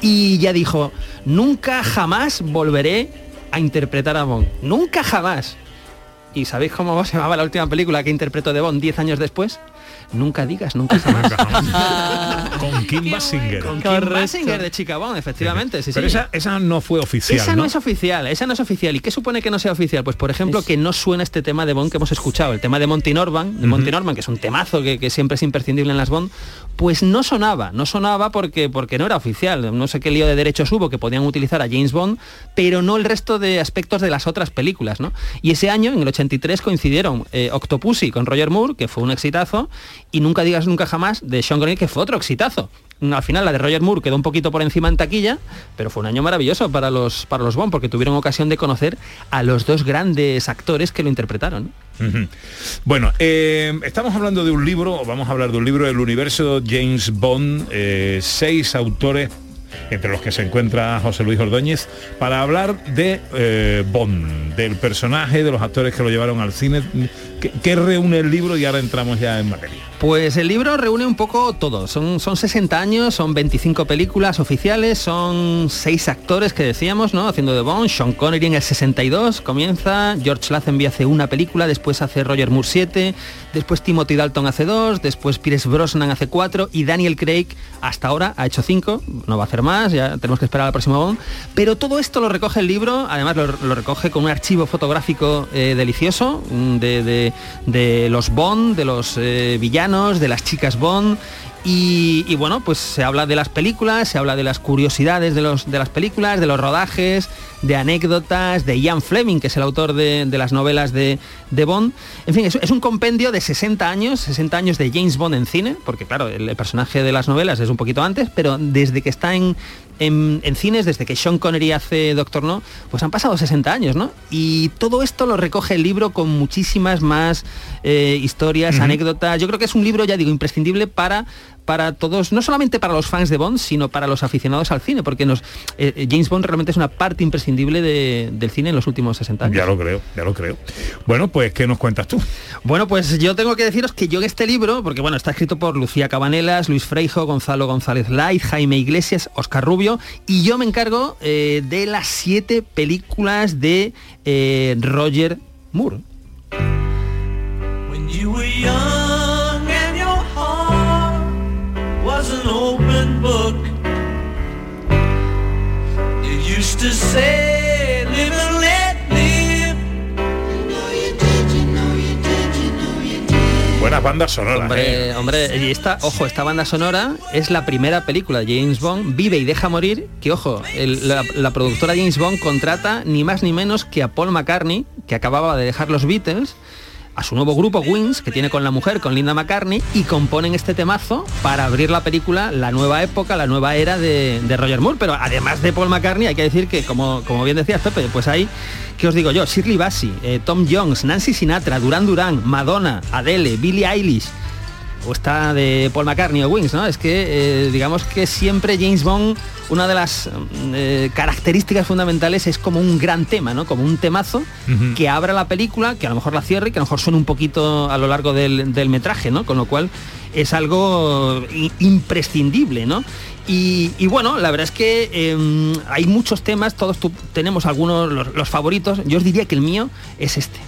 y ya dijo, nunca jamás volveré a interpretar a Bond. Nunca jamás. ¿Y sabéis cómo se llamaba la última película que interpretó de Bond 10 años después? Nunca digas, nunca jamás. Con Kim Basinger. Con Kim Basinger de Chica Bond, efectivamente. Sí, Pero sí. esa, esa no fue oficial, Esa ¿no? no es oficial, esa no es oficial. ¿Y qué supone que no sea oficial? Pues por ejemplo que no suena este tema de Bond que hemos escuchado, el tema de Monty Norman, de Monty Norman, que es un temazo que, que siempre es imprescindible en las Bond, pues no sonaba, no sonaba porque, porque no era oficial. No sé qué lío de derechos hubo que podían utilizar a James Bond, pero no el resto de aspectos de las otras películas, ¿no? Y ese año, en el 83, coincidieron eh, Octopussy con Roger Moore, que fue un exitazo, y Nunca digas nunca jamás de Sean Connery, que fue otro exitazo. Al final la de Roger Moore quedó un poquito por encima en taquilla, pero fue un año maravilloso para los, para los Bond, porque tuvieron ocasión de conocer a los dos grandes actores que lo interpretaron. Bueno, eh, estamos hablando de un libro, o vamos a hablar de un libro del universo James Bond, eh, seis autores entre los que se encuentra José Luis Ordóñez, para hablar de eh, Bond, del personaje, de los actores que lo llevaron al cine. ¿Qué, reúne el libro? Y ahora entramos ya en materia. Pues el libro reúne un poco todo. Son, son 60 años, son 25 películas oficiales, son seis actores que decíamos, ¿no? Haciendo de Bond. Sean Connery en el 62 comienza, George Lazenby hace una película, después hace Roger Moore 7, después Timothy Dalton hace dos, después Pierce Brosnan hace cuatro y Daniel Craig hasta ahora ha hecho cinco, no va a hacer más, ya tenemos que esperar al próximo Bond. Pero todo esto lo recoge el libro, además lo, recoge con un archivo fotográfico eh, delicioso de, de- los Bond, de los eh, villanos, de las chicas Bond. Y, y bueno, pues se habla de las películas, se habla de las curiosidades de, los, de las películas, de los rodajes, de anécdotas, de Ian Fleming, que es el autor de, de las novelas de, de Bond. En fin, es, es un compendio de 60 años, 60 años de James Bond en cine, porque claro, el, el personaje de las novelas es un poquito antes, pero desde que está en, en, en cines, desde que Sean Connery hace Doctor No, pues han pasado 60 años, ¿no? Y todo esto lo recoge el libro con muchísimas más eh, historias, anécdotas. Yo creo que es un libro, ya digo, imprescindible para para todos, no solamente para los fans de Bond, sino para los aficionados al cine, porque nos, eh, eh, James Bond realmente es una parte imprescindible de- del cine en los últimos 60 años. Ya lo creo, ya lo creo. Bueno, pues, ¿qué nos cuentas tú? Bueno, pues yo tengo que deciros que yo en este libro, porque bueno, está escrito por Lucía Cabanelas, Luis Freijo, Gonzalo González Light, Jaime Iglesias, Oscar Rubio, y yo me encargo eh, de las siete películas de eh, Roger Moore. When you were young used to say, live and let live. Buenas bandas sonoras. Hombre, ¿eh? hombre, y esta, ojo, esta banda sonora es la primera película de James Bond, Vive y deja morir, que ojo, el- la, la productora James Bond contrata ni más ni menos que a Paul McCartney, que acababa de dejar los Beatles, a su nuevo grupo Wings, que tiene con la mujer, con Linda McCartney, y componen este temazo para abrir la película, la nueva época, la nueva era de, de Roger Moore. Pero además de Paul McCartney, hay que decir que, como, como bien decías, Pepe, pues hay, ¿qué os digo yo? Shirley Bassey, eh, Tom Jones, Nancy Sinatra, Duran Duran, Madonna, Adele, Billie Eilish, o está de Paul McCartney o Wings, ¿no? Es que eh, digamos que siempre James Bond, una de las mm, eh, características fundamentales es como un gran tema, ¿no? Como un temazo que abra la película, que a lo mejor la cierre, que a lo mejor suene un poquito a lo largo del, del metraje, ¿no? Con lo cual es algo imprescindible, ¿no? Y, y bueno, la verdad es que eh, hay muchos temas, todos tu- tenemos algunos, los, los favoritos. Yo os diría que el mío es este.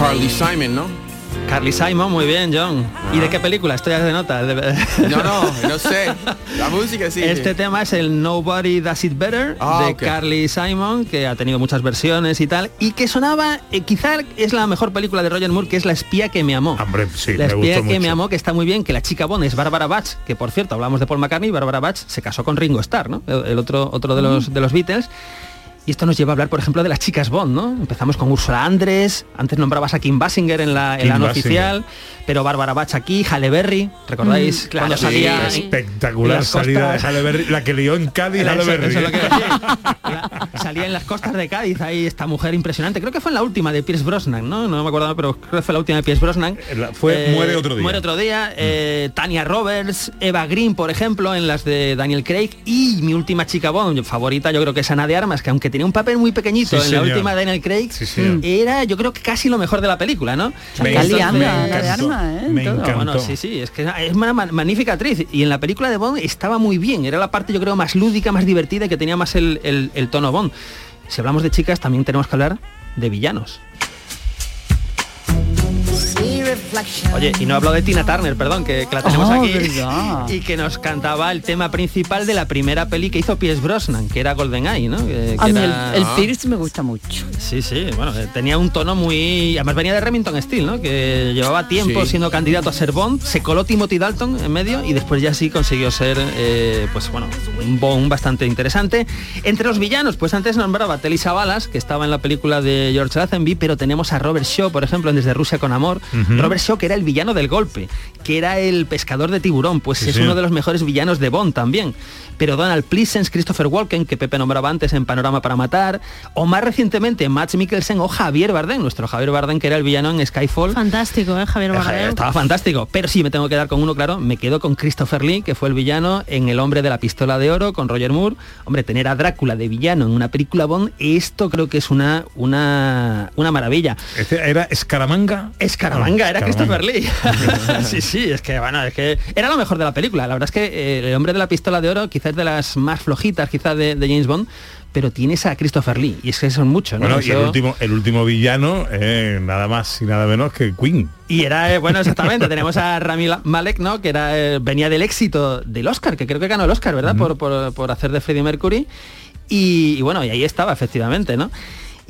Carly Simon, ¿no? Carly Simon, muy bien, John. ¿Y de qué película? Estoy de nota. No, no, no sé. La música sí. Este tema es el Nobody Does It Better Ah, de. Carly Simon, que ha tenido muchas versiones y tal, y que sonaba, eh, quizá es la mejor película de Roger Moore, que es La espía que me amó. Hombre, sí, la me espía gustó que mucho. me amó, que está muy bien, que la chica Bond es Barbara Bach, que por cierto, hablamos de Paul McCartney, Barbara Bach se casó con Ringo Starr, ¿no? El, el otro, otro de los, de los Beatles. Y esto nos lleva a hablar, por ejemplo, de las chicas Bond, ¿no? Empezamos con Ursula Andrés, antes nombrabas a Kim Basinger en la, en la no oficial, pero Bárbara Bach aquí, Halle Berry, ¿recordáis? Mm, claro, cuando salía Espectacular salida de Halle Berry, la que lió en Cádiz Halle Berry. eso. La- salía en las costas de Cádiz, ahí esta mujer impresionante. Creo que fue en la última de Pierce Brosnan, ¿no? No me acuerdo, pero creo que fue la última de Pierce Brosnan. La- fue Muere otro día. Muere otro día. eh, Tania Roberts, Eva Green, por ejemplo, en las de Daniel Craig. Y mi última chica Bond, favorita, yo creo que es Ana de Armas, que aunque tenía tenía un papel muy pequeñito Sí, en señor. la última Daniel Craig, señor. era yo creo que casi lo mejor de la película, ¿no? Me Está encantó, liando me la de encantó, armas, ¿eh? me Todo. encantó. Bueno, sí, sí, es que es una ma- magnífica actriz. Y en la película de Bond estaba muy bien. Era la parte, yo creo, más lúdica, más divertida y que tenía más el, el- el tono Bond. Si hablamos de chicas, también tenemos que hablar de villanos. Oye, y no hablo de Tina Turner, perdón, que, que la tenemos Oh, aquí. verdad. Y que nos cantaba el tema principal de la primera peli que hizo Pierce Brosnan, que era ¿no? Que- A que mí el, era- el Pierce me gusta mucho. Sí, sí, bueno, eh, tenía un tono muy... Además venía de Remington Steel, ¿no? Que llevaba tiempo Sí. siendo candidato a ser Bond, se coló Timothy Dalton en medio y después ya sí consiguió ser, eh, pues bueno, un Bond bastante interesante. Entre los villanos, pues antes nombraba a Telly Savalas, que estaba en la película de George Lazenby, pero tenemos a Robert Shaw, por ejemplo, en Desde Rusia con Amor. Robert Shaw, que era el villano del golpe, que era el pescador de tiburón, pues Sí, es sí. uno de los mejores villanos de Bond también. Pero Donald Pleasence, Christopher Walken, que Pepe nombraba antes en Panorama para Matar, o más recientemente Max Mikkelsen o Javier Bardem, nuestro Javier Bardem, que era el villano en Skyfall. Fantástico, ¿eh, Javier Eh, Bardem? Estaba fantástico, pero sí me tengo que dar con uno, claro, me quedo con Christopher Lee, que fue el villano en El hombre de la pistola de oro, con Roger Moore. Hombre, tener a Drácula de villano en una película Bond, esto creo que es una, una, una maravilla. Este era Escaramanga. Escaramanga, era Escaramanga. Christopher Lee. sí, sí, es que bueno, es que era lo mejor de la película. La verdad es que eh, el hombre de la pistola de oro quizás es de las más flojitas quizás de, de James Bond, pero tienes a Christopher Lee y es que son muchos, ¿no? Bueno, y el último, el último villano, eh, nada más y nada menos que Queen. Y era, eh, bueno, exactamente, tenemos a Rami Malek, ¿no? Que era, eh, venía del éxito del Oscar, que creo que ganó el Oscar, ¿verdad? por, por- por hacer de Freddie Mercury. Y, y bueno, y ahí estaba, efectivamente, ¿no?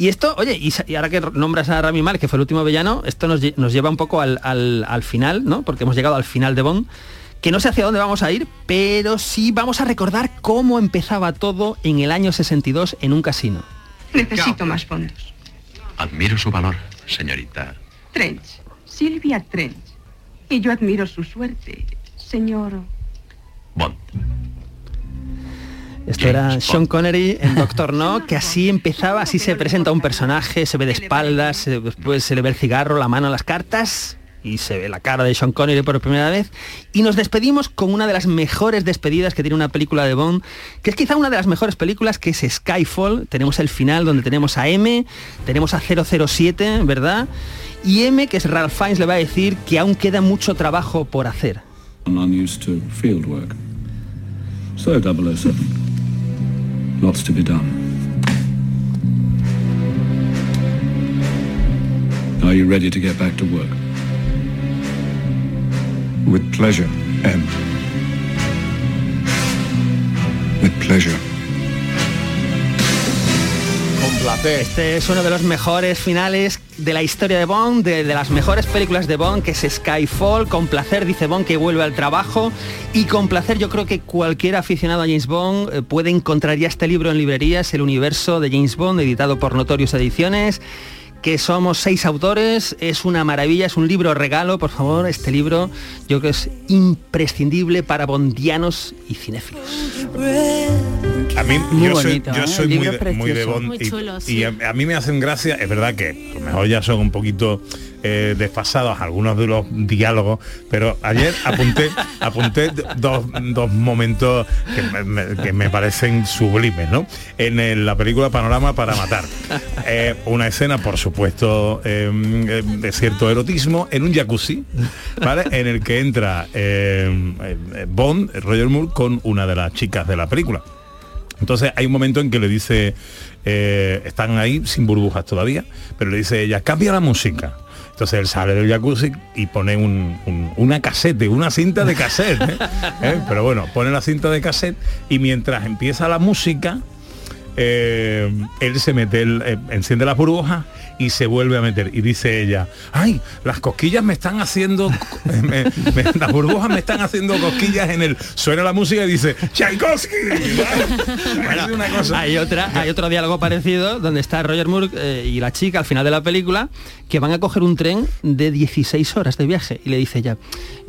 Y esto, oye, y, ahora que nombras a Rami Malek, que fue el último villano, esto nos, nos lleva un poco al, al- al final, ¿no? Porque hemos llegado al final de Bond, que no sé hacia dónde vamos a ir, pero sí vamos a recordar cómo empezaba todo en el año 62 en un casino. Necesito más fondos. Admiro su valor, señorita. Trench. Silvia Trench. Y yo admiro su suerte, señor. Bond. Esto era Sean Connery en Doctor No, que así empezaba, así se presenta un personaje, se ve de espaldas, se- después se le ve el cigarro, la mano, las cartas y se ve la cara de Sean Connery por primera vez. Y nos despedimos con una de las mejores despedidas que tiene una película de Bond, que es quizá una de las mejores películas, que es Skyfall. Tenemos el final donde tenemos a M, tenemos a 007, ¿verdad? Y M, que es Ralph Fiennes, le va a decir que aún queda mucho trabajo por hacer. So 007. Lots to be done. Are you ready to get back to work? With pleasure, M. With pleasure. Placer. Este es uno de los mejores finales de la historia de Bond, de, de las mejores películas de Bond, que es Skyfall. Con placer dice Bond que vuelve al trabajo y con placer yo creo que cualquier aficionado a James Bond eh, puede encontrar ya este libro en librerías, El universo de James Bond, editado por Notorious Ediciones que somos seis autores, es una maravilla, es un libro regalo, por favor, este libro yo creo que es imprescindible para bondianos y cinéfilos. A mí, Muy yo soy, yo ¿eh? soy muy de, muy de. Bond Muy y- chulo, y, sí. a, a mí me hacen gracia, es verdad que a lo mejor ya son un poquito eh, desfasados algunos de los diálogos, pero ayer apunté apunté dos, dos momentos que me, me- que me parecen sublimes, ¿no? En el- la película Panorama para matar. Eh, una escena, por supuesto, eh, eh, de cierto erotismo en un jacuzzi, ¿vale? En el que entra eh, Bond, Roger Moore, con una de las chicas de la película. Entonces hay un momento en que le dice, eh, están ahí sin burbujas todavía, pero le dice ella, cambia la música. Entonces él sale del jacuzzi y pone un- un- una casete, una cinta de cassette. ¿eh? ¿Eh? Pero bueno, pone la cinta de cassette y mientras empieza la música, eh, él se mete, enciende las burbujas y se vuelve a meter. Y dice ella, ay, las cosquillas me están haciendo, las burbujas me están haciendo cosquillas en el... Suena la música y dice, Tchaikovsky. Hay otra, hay otro diálogo parecido donde está Roger Moore eh, y la chica al final de la película que van a coger un tren de 16 horas de viaje y le dice ella,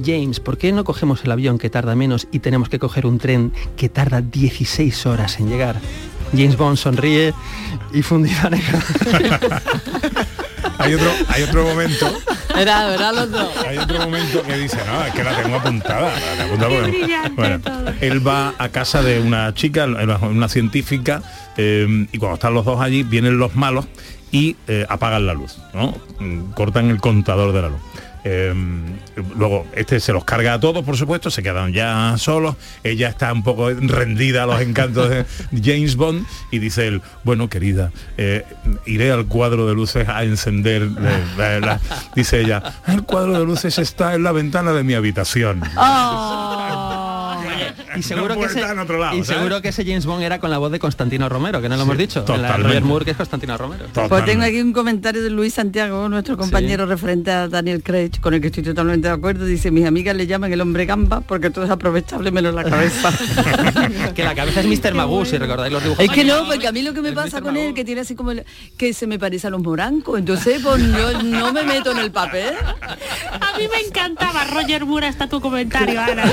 James, ¿por qué no cogemos el avión que tarda menos y tenemos que coger un tren que tarda 16 horas en llegar? James Bond sonríe y fundido a negro. hay otro hay otro momento Era, era los dos. Hay otro momento que dice, no, es que la tengo apuntada. la tengo Bueno, él va a casa de una chica, una científica, eh, y cuando están los dos allí, vienen los malos y eh, apagan la luz, ¿no? Mm, Cortan el contador de la luz. Eh, luego este se los carga a todos por supuesto se quedan ya solos. Ella está un poco rendida a los encantos de James Bond y dice él bueno querida eh, iré al cuadro de luces a encender la- la-". dice ella. El cuadro de luces está en la ventana de mi habitación Y seguro, que ese, en otro lado, y seguro que ese James Bond era con la voz de Constantino Romero, que no lo hemos dicho. En la totalmente. Roger Moore, que es Constantino Romero. Pues tengo aquí un comentario de Luis Santiago, nuestro compañero referente a Daniel Craig, con el que estoy totalmente de acuerdo. Dice, mis amigas le llaman el hombre gamba porque todo es aprovechable menos la cabeza. que la cabeza es Mr. Magoo, si recordáis los dibujos. Es que no, porque a mí lo que me pasa con él, que tiene así como el- que se me parece a los morancos, entonces pues yo no me meto en el papel. A mí me encantaba Roger Moore hasta tu comentario, Ana.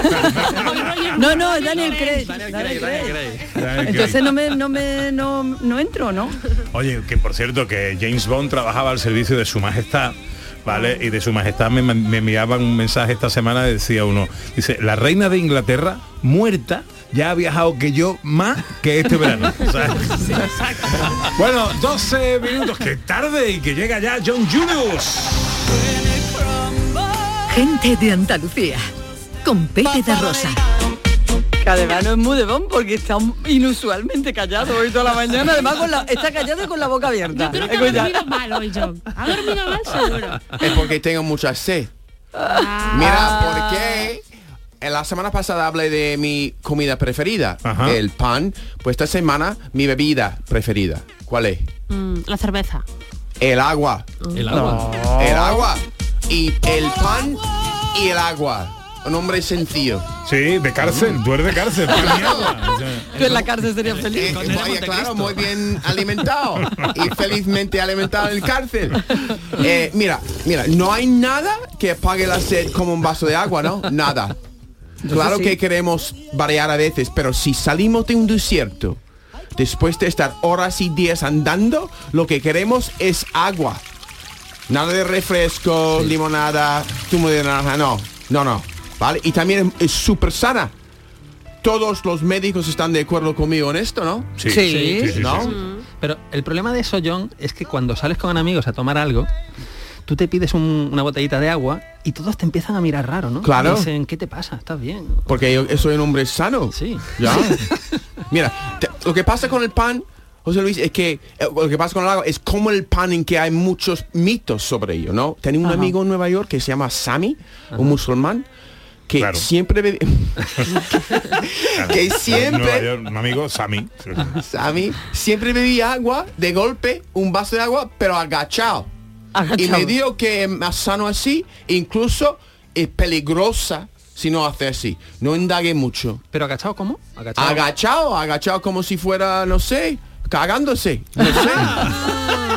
No, no, es Daniel Craig. Daniel Craig. Entonces no me, no me, no, no entro, ¿no? Oye, que por cierto, que James Bond trabajaba al servicio de su majestad. ¿Vale? Y de su majestad me, me enviaban un mensaje esta semana, decía uno, dice, la reina de Inglaterra, muerta, ya ha viajado que yo más que este verano. bueno, 12 minutos, que tarde y que llega ya John Julius. Gente de Andalucía. Con Pepe de Rosa. Que además no es muy de Bond porque está inusualmente callado hoy toda la mañana. Además con la, está callado y con la boca abierta. Yo creo que ha dormido mal hoy, John. Ha dormido mal seguro. Es porque tengo mucha sed. Ah. Mira, porque en la semana pasada hablé de mi comida preferida, el pan. Pues esta semana mi bebida preferida. ¿Cuál es? Mm, la cerveza. El agua. El agua. El agua. Y el pan y el agua. Un hombre sencillo. Sí, de cárcel, tú eres de cárcel. Tú en la cárcel sería feliz. Eh, vaya, claro, muy bien alimentado y felizmente alimentado en el cárcel. Eh, mira, mira, no hay nada que apague la sed como un vaso de agua, ¿no? Nada. Claro sí. que queremos variar a veces, pero si salimos de un desierto, después de estar horas y días andando, lo que queremos es agua. Nada de refresco, limonada, zumo de naranja, no, no, no. ¿Vale? Y también es súper sana. Todos los médicos están de acuerdo conmigo en esto, ¿no? Sí, Sí, sí, sí, ¿No? sí. Pero el problema de eso, John, es que cuando sales con amigos a tomar algo, tú te pides un- una botellita de agua y todos te empiezan a mirar raro, ¿no? Claro. Y dicen, ¿qué te pasa? ¿Estás bien? Porque yo soy un hombre sano. Sí. ¿Ya? Mira, te- lo que pasa con el pan, José Luis, es que eh, lo que pasa con el agua es como el pan en que hay muchos mitos sobre ello, ¿no? Tenía un Ajá. amigo en Nueva York que se llama Sami, un musulmán, que Claro. siempre que siempre York, un amigo Sami. Sami siempre bebía agua de golpe, un vaso de agua, pero agachado. Agachado. Y me dijo que es más sano así, incluso es peligrosa si no hace así. No indague mucho. ¿Pero agachado cómo? Agachado. Agachado, agachado como si fuera, no sé, cagándose. No sé.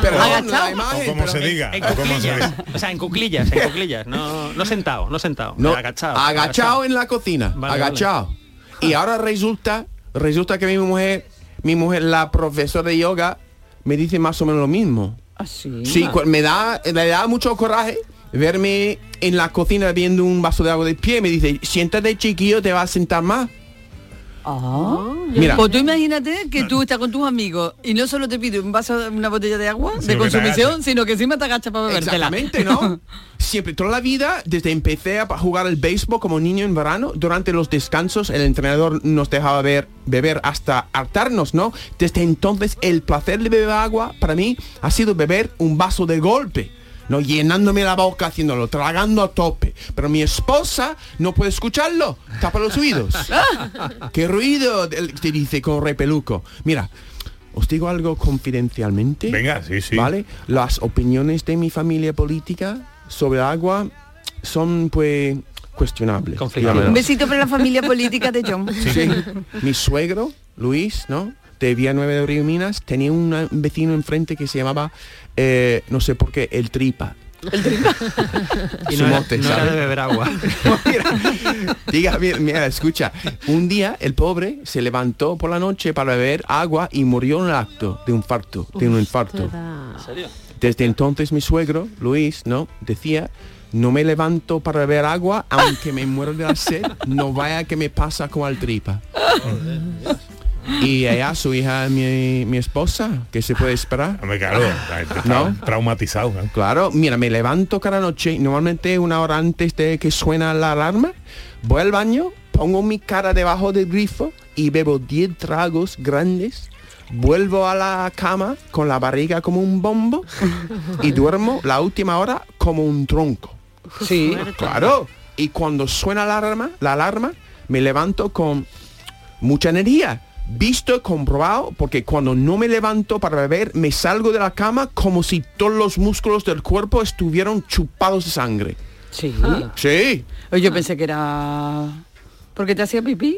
Perdón, Agachado. la imagen, O como pero- se diga. En o como se cuclillas. diga. O sea, en cuclillas, en cuclillas. No, no sentado, no sentado. No, agachado. agachado en la cocina, Vale, agachado. Y ahora resulta, resulta que mi mujer, mi mujer, la profesora de yoga, me dice más o menos lo mismo. ¿Ah, sí? Me da, me da mucho coraje verme en la cocina bebiendo un vaso de agua de pie. Me dice, siéntate chiquillo, te vas a sentar más. Ah, Mira. Pues tú imagínate que tú estás con tus amigos y no solo te pide un vaso, una botella de agua Sino de que consumición, agachas. sino que encima te agachas para bebértela. Exactamente, ¿no? Siempre, toda la vida, desde empecé a jugar al béisbol como niño en verano, durante los descansos el entrenador nos dejaba ver, beber hasta hartarnos, ¿no? Desde entonces el placer de beber agua para mí ha sido beber un vaso de golpe. No llenándome la boca, haciéndolo, tragando a tope. Pero mi esposa no puede escucharlo. Tapa los oídos. ¡Qué ruido! Te dice con repeluco. Mira, os digo algo confidencialmente. Venga, sí, sí. ¿Vale? Las opiniones de mi familia política sobre el agua son pues cuestionables. Un besito para la familia política de John. Sí. Mi suegro, Luis, ¿no? De Villanueva de Río Minas, tenía un vecino enfrente que se llamaba, eh, no sé por qué, el tripa. Y Su no, era, mote, no era beber agua. Diga, mira, mira, escucha. Un día el pobre se levantó por la noche para beber agua y murió en el acto de un infarto, de un infarto. ¿En serio? Desde entonces mi suegro, Luis, ¿no? Decía, no me levanto para beber agua, aunque me muero de la sed, no vaya que me pasa con al tripa. Y ella, su hija, mi, mi esposa, ¿qué se puede esperar? Hombre, claro, está ¿No? traumatizado. ¿no? Claro, mira, me levanto cada noche, normalmente una hora antes de que suena la alarma, voy al baño, pongo mi cara debajo del grifo y bebo 10 tragos grandes, vuelvo a la cama con la barriga como un bombo y duermo la última hora como un tronco. Sí. Claro. Y cuando suena la alarma, la alarma, me levanto con mucha energía. Visto y comprobado, porque cuando no me levanto para beber, me salgo de la cama como si todos los músculos del cuerpo estuvieran chupados de sangre. Sí. Sí. Oye, Yo pensé que era porque te hacía pipí.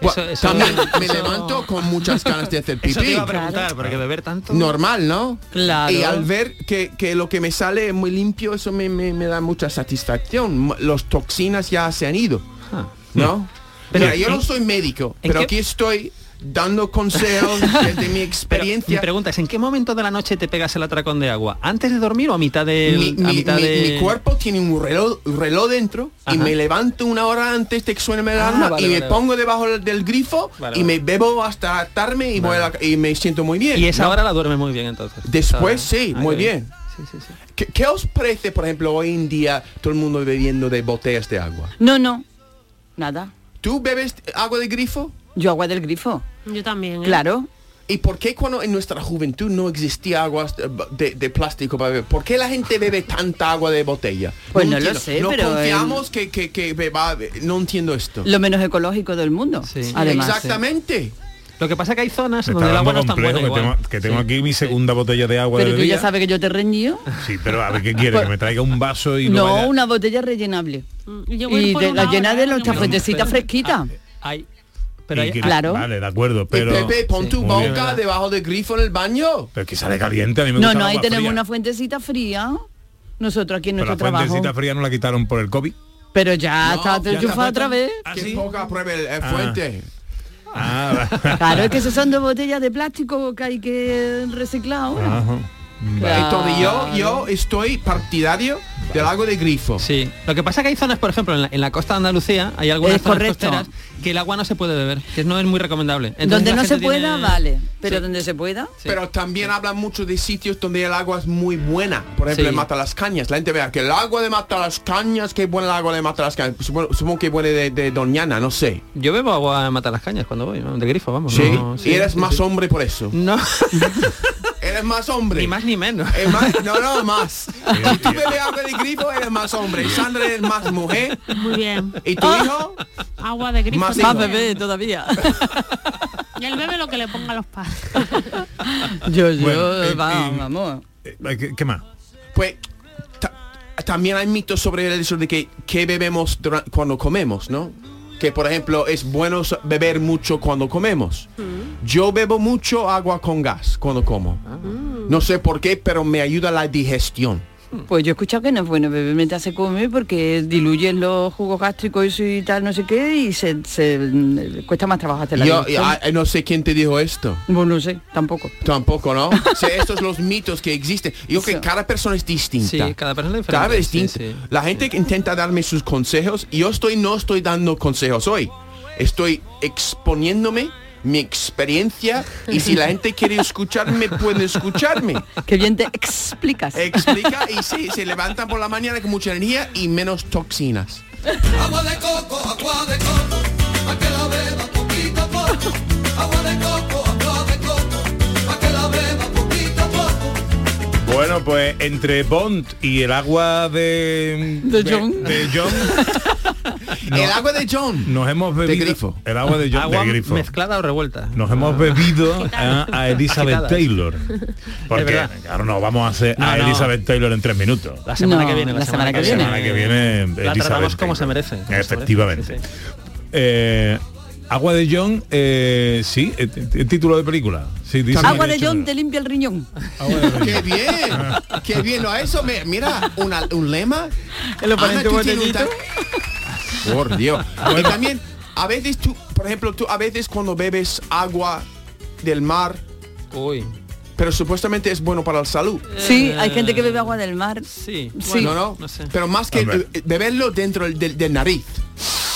Bueno, Eso- eso- también me levanto con muchas ganas de hacer Eso te pipí. iba a preguntar, porque beber tanto... Normal, ¿no? Claro. Y al ver que, que lo que me sale es muy limpio, eso me, me- me da mucha satisfacción. Los toxinas ya se han ido, Ah. ¿no? Pero Mira, yo ¿en- no soy médico, pero qué- aquí estoy dando consejos desde mi Pero, experiencia. mi pregunta es, ¿en qué momento de la noche te pegas el atracón de agua? ¿Antes de dormir o a mitad de...? mi, a mi- mitad mi- de... mi cuerpo tiene un reloj, reloj dentro y me levanto una hora antes de que suene la Ah, alarma vale, y me vale, pongo debajo del, grifo Vale, y vale. me bebo hasta hartarme y, voy a la- y me siento muy bien. Y esa ¿no? hora la duerme muy bien entonces. Después sí, Ah, muy bien. Sí, sí, sí. ¿Qué, qué os parece, por ejemplo, hoy en día todo el mundo bebiendo de botellas de agua? No, no. Nada. ¿Tú bebes agua de grifo? Yo agua del grifo. Yo también. ¿eh? Claro. ¿Y por qué cuando en nuestra juventud no existía agua de, de plástico para beber? ¿Por qué la gente bebe tanta agua de botella? Pues no lo sé, no pero, confiamos que, que, que beba, no entiendo esto. Lo menos ecológico del mundo. Además. Exactamente. Lo que pasa es que hay zonas donde el agua no es tan buena que igual. tengo, que tengo aquí mi segunda botella de agua Pero del tú ya sabes que yo te reñío. Sí, pero a ver qué quiere, que me traiga un vaso y lo No, vaya- una botella rellenable. Yo voy Y de la llena de ¿eh? nuestra Yo- fuentecita fresquita. Hay, pero hay, Claro. Vale, de acuerdo, pero... y Pepe, pon Sí. tu Muy bien. boca debajo del grifo en el baño. Pero que sale caliente, a mí me No, gusta no, ahí tenemos fría. una fuentecita fría. Nosotros aquí en Pero la nuestro trabajo. fuentecita fría no la quitaron por el COVID. Pero ya está ya está enchufada otra vez. ¿Ah, Que sí? poca pruebe el, el Ah. fuente. Ah, Claro, es que esas son dos botellas de plástico que hay que reciclar ahora. Ajá. Claro. Entonces yo, yo estoy partidario del agua de grifo. Sí, lo que pasa es que hay zonas, por ejemplo, en la, en la costa de Andalucía, hay algunas Es zonas correcto. costeras que el agua no se puede beber, que no es muy recomendable. Entonces donde no se pueda, tiene- vale. Pero Sí. donde se pueda. Pero también hablan mucho de sitios donde el agua es muy buena. Por ejemplo, Sí. en Mata las Cañas. La gente vea que el agua de Mata las Cañas, que buena el agua de Mata las Cañas. Supongo, supongo que viene de, de Doñana, no sé. Yo bebo agua en Mata las Cañas cuando voy, ¿no? de grifo, vamos. ¿Sí? no- y eres sí, más sí. hombre por eso. No, Eres más hombre. ni más ni menos. Eh, más- no, no, más. Si tú bebes agua de grifo, eres más hombre. Sandra es más mujer. Muy bien. ¿Y tu hijo? Agua de grifo. Más Más bebé todavía. Y él bebe lo que le ponga a los padres. yo, yo, Bueno, eh, va, vamos. Eh, ¿Qué, qué más? Pues ta- también hay mitos sobre el hecho de que, que bebemos cuando comemos, ¿no? Que por ejemplo es bueno beber mucho cuando comemos. Yo bebo mucho agua con gas cuando como. No sé por qué, pero me ayuda la digestión. Pues yo he escuchado que no es bueno beber mientras se come porque diluyes los jugos gástricos y tal, no sé qué, y se, se- mm, cuesta más trabajo hacer la Yo ah, no sé quién te dijo esto. Bueno, no sé, tampoco. Tampoco, ¿no? O sea, estos son los mitos que existen. Yo creo que cada persona es distinta. Sí, cada persona es diferente. distinta. sí. La gente que intenta darme sus consejos, yo estoy no estoy dando consejos hoy. Estoy exponiéndome mi experiencia y si la gente quiere escucharme, puede escucharme. Qué bien te explicas. Explica y sí, se levantan por la mañana con mucha energía y menos toxinas. Agua de coco, agua de coco, pa' que la beba poquito a poco. Agua de coco, agua de coco, pa' que la beba poquito a poco. Bueno, pues entre Bond y el agua de... De John. de John, El agua de John. nos hemos bebido... grifo. El agua de John Agua de grifo. mezclada o revuelta. Nos hemos bebido a, a Elizabeth Agitadas. Taylor. Porque, claro, no vamos a hacer No, a no. Elizabeth Taylor en tres minutos. La semana No, que viene, la, semana, que La viene. semana que viene La tratamos como se merece. como se merece, Efectivamente. sí, sí. Eh, Agua de John, eh, sí, el, el título de película. Sí, dice Agua de John te limpia el riñón. ¡Qué bien! ¡Qué bien! No, eso, me- mira, una- un lema. un botellito. Por Dios. Y también, a veces tú, por ejemplo, tú a veces cuando bebes agua del mar, Uy. pero supuestamente es bueno para la salud. Sí, hay gente que bebe agua del mar. Sí. Sí. no, no, no sé. Pero más que beberlo dentro del, del- del nariz.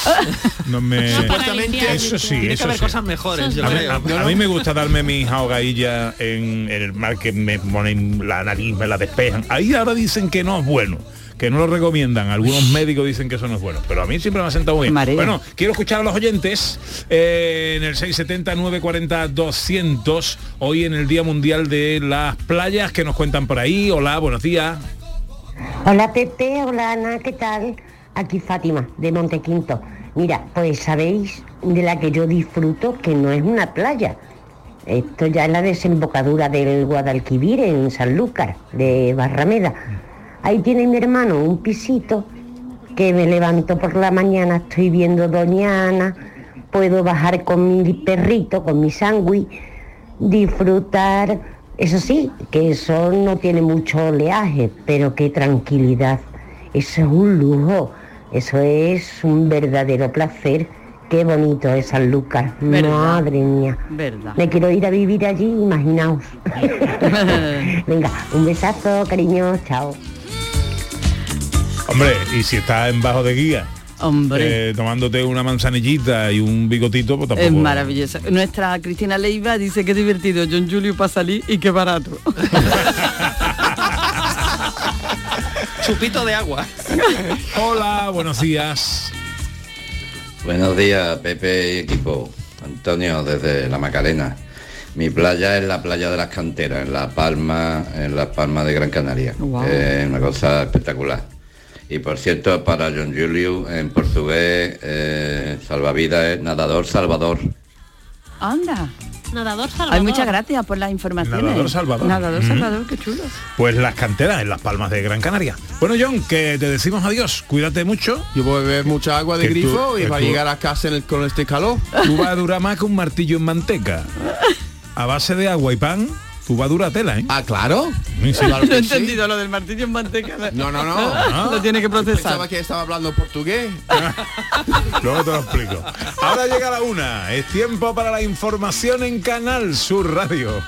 No me... Supuestamente- Eso sí, Tiene que eso haber sí. cosas mejores, yo A mí, a me gusta darme mis ahogadillas en, en el mar que me ponen la nariz, me la despejan. Ahí ahora dicen que no es bueno, que no lo recomiendan. Algunos médicos dicen que eso no es bueno, pero a mí siempre me ha sentado muy bien. Bueno, quiero escuchar a los oyentes eh, en el 670-940-200, hoy en el Día Mundial de las Playas, que nos cuentan por ahí. Hola, buenos días. Hola Pepe, hola Ana, ¿qué tal? Aquí Fátima, de Montequinto. Mira, pues sabéis de la que yo disfruto que no es una playa. Esto ya es la desembocadura del Guadalquivir en Sanlúcar, de Barrameda. Ahí tiene mi hermano un pisito que me levanto por la mañana, estoy viendo Doña Ana, puedo bajar con mi perrito, con mi sándwich, disfrutar. Eso sí, que eso no tiene mucho oleaje, pero qué tranquilidad. Eso es un lujo, eso es un verdadero placer. Qué bonito es Sanlúcar, Verdad. madre mía. Verdad. Me quiero ir a vivir allí, imaginaos. Venga, un besazo, cariño, chao. Hombre, y si estás en bajo de guía, Hombre. eh, tomándote una manzanillita y un bigotito, pues tampoco... Es maravilloso. Nuestra Cristina Leiva dice que divertido John Julio para salir y qué barato. Chupito de agua. Hola, buenos días. Buenos días, Pepe y equipo. Antonio, desde La Macarena. Mi playa es la playa de las canteras, en La Palma, en Las Palmas de Gran Canaria. Es una cosa espectacular. Y por cierto, para John Julio, en portugués, eh, salvavidas es nadador salvador. Anda. Nadador Salvador. Hay muchas gracias por las informaciones. Nadador Salvador. Nadador. Salvador, qué chulo. Pues las canteras en las palmas de Gran Canaria. Bueno, John, que te decimos adiós. Cuídate mucho. Yo voy a beber mucha agua de Que tú- grifo y para tú- llegar a casa en el- con este calor. Tú vas a durar más que un martillo en manteca. A base de agua y pan, tú vas a durar tela, ¿eh? Ah, claro. Sí, sí. no he entendido lo del martillo en manteca. No, no, no. Lo tiene que procesar. Pensaba que estaba hablando portugués. Luego te lo explico. Ahora llega la una. Es tiempo para la información en Canal Sur Radio.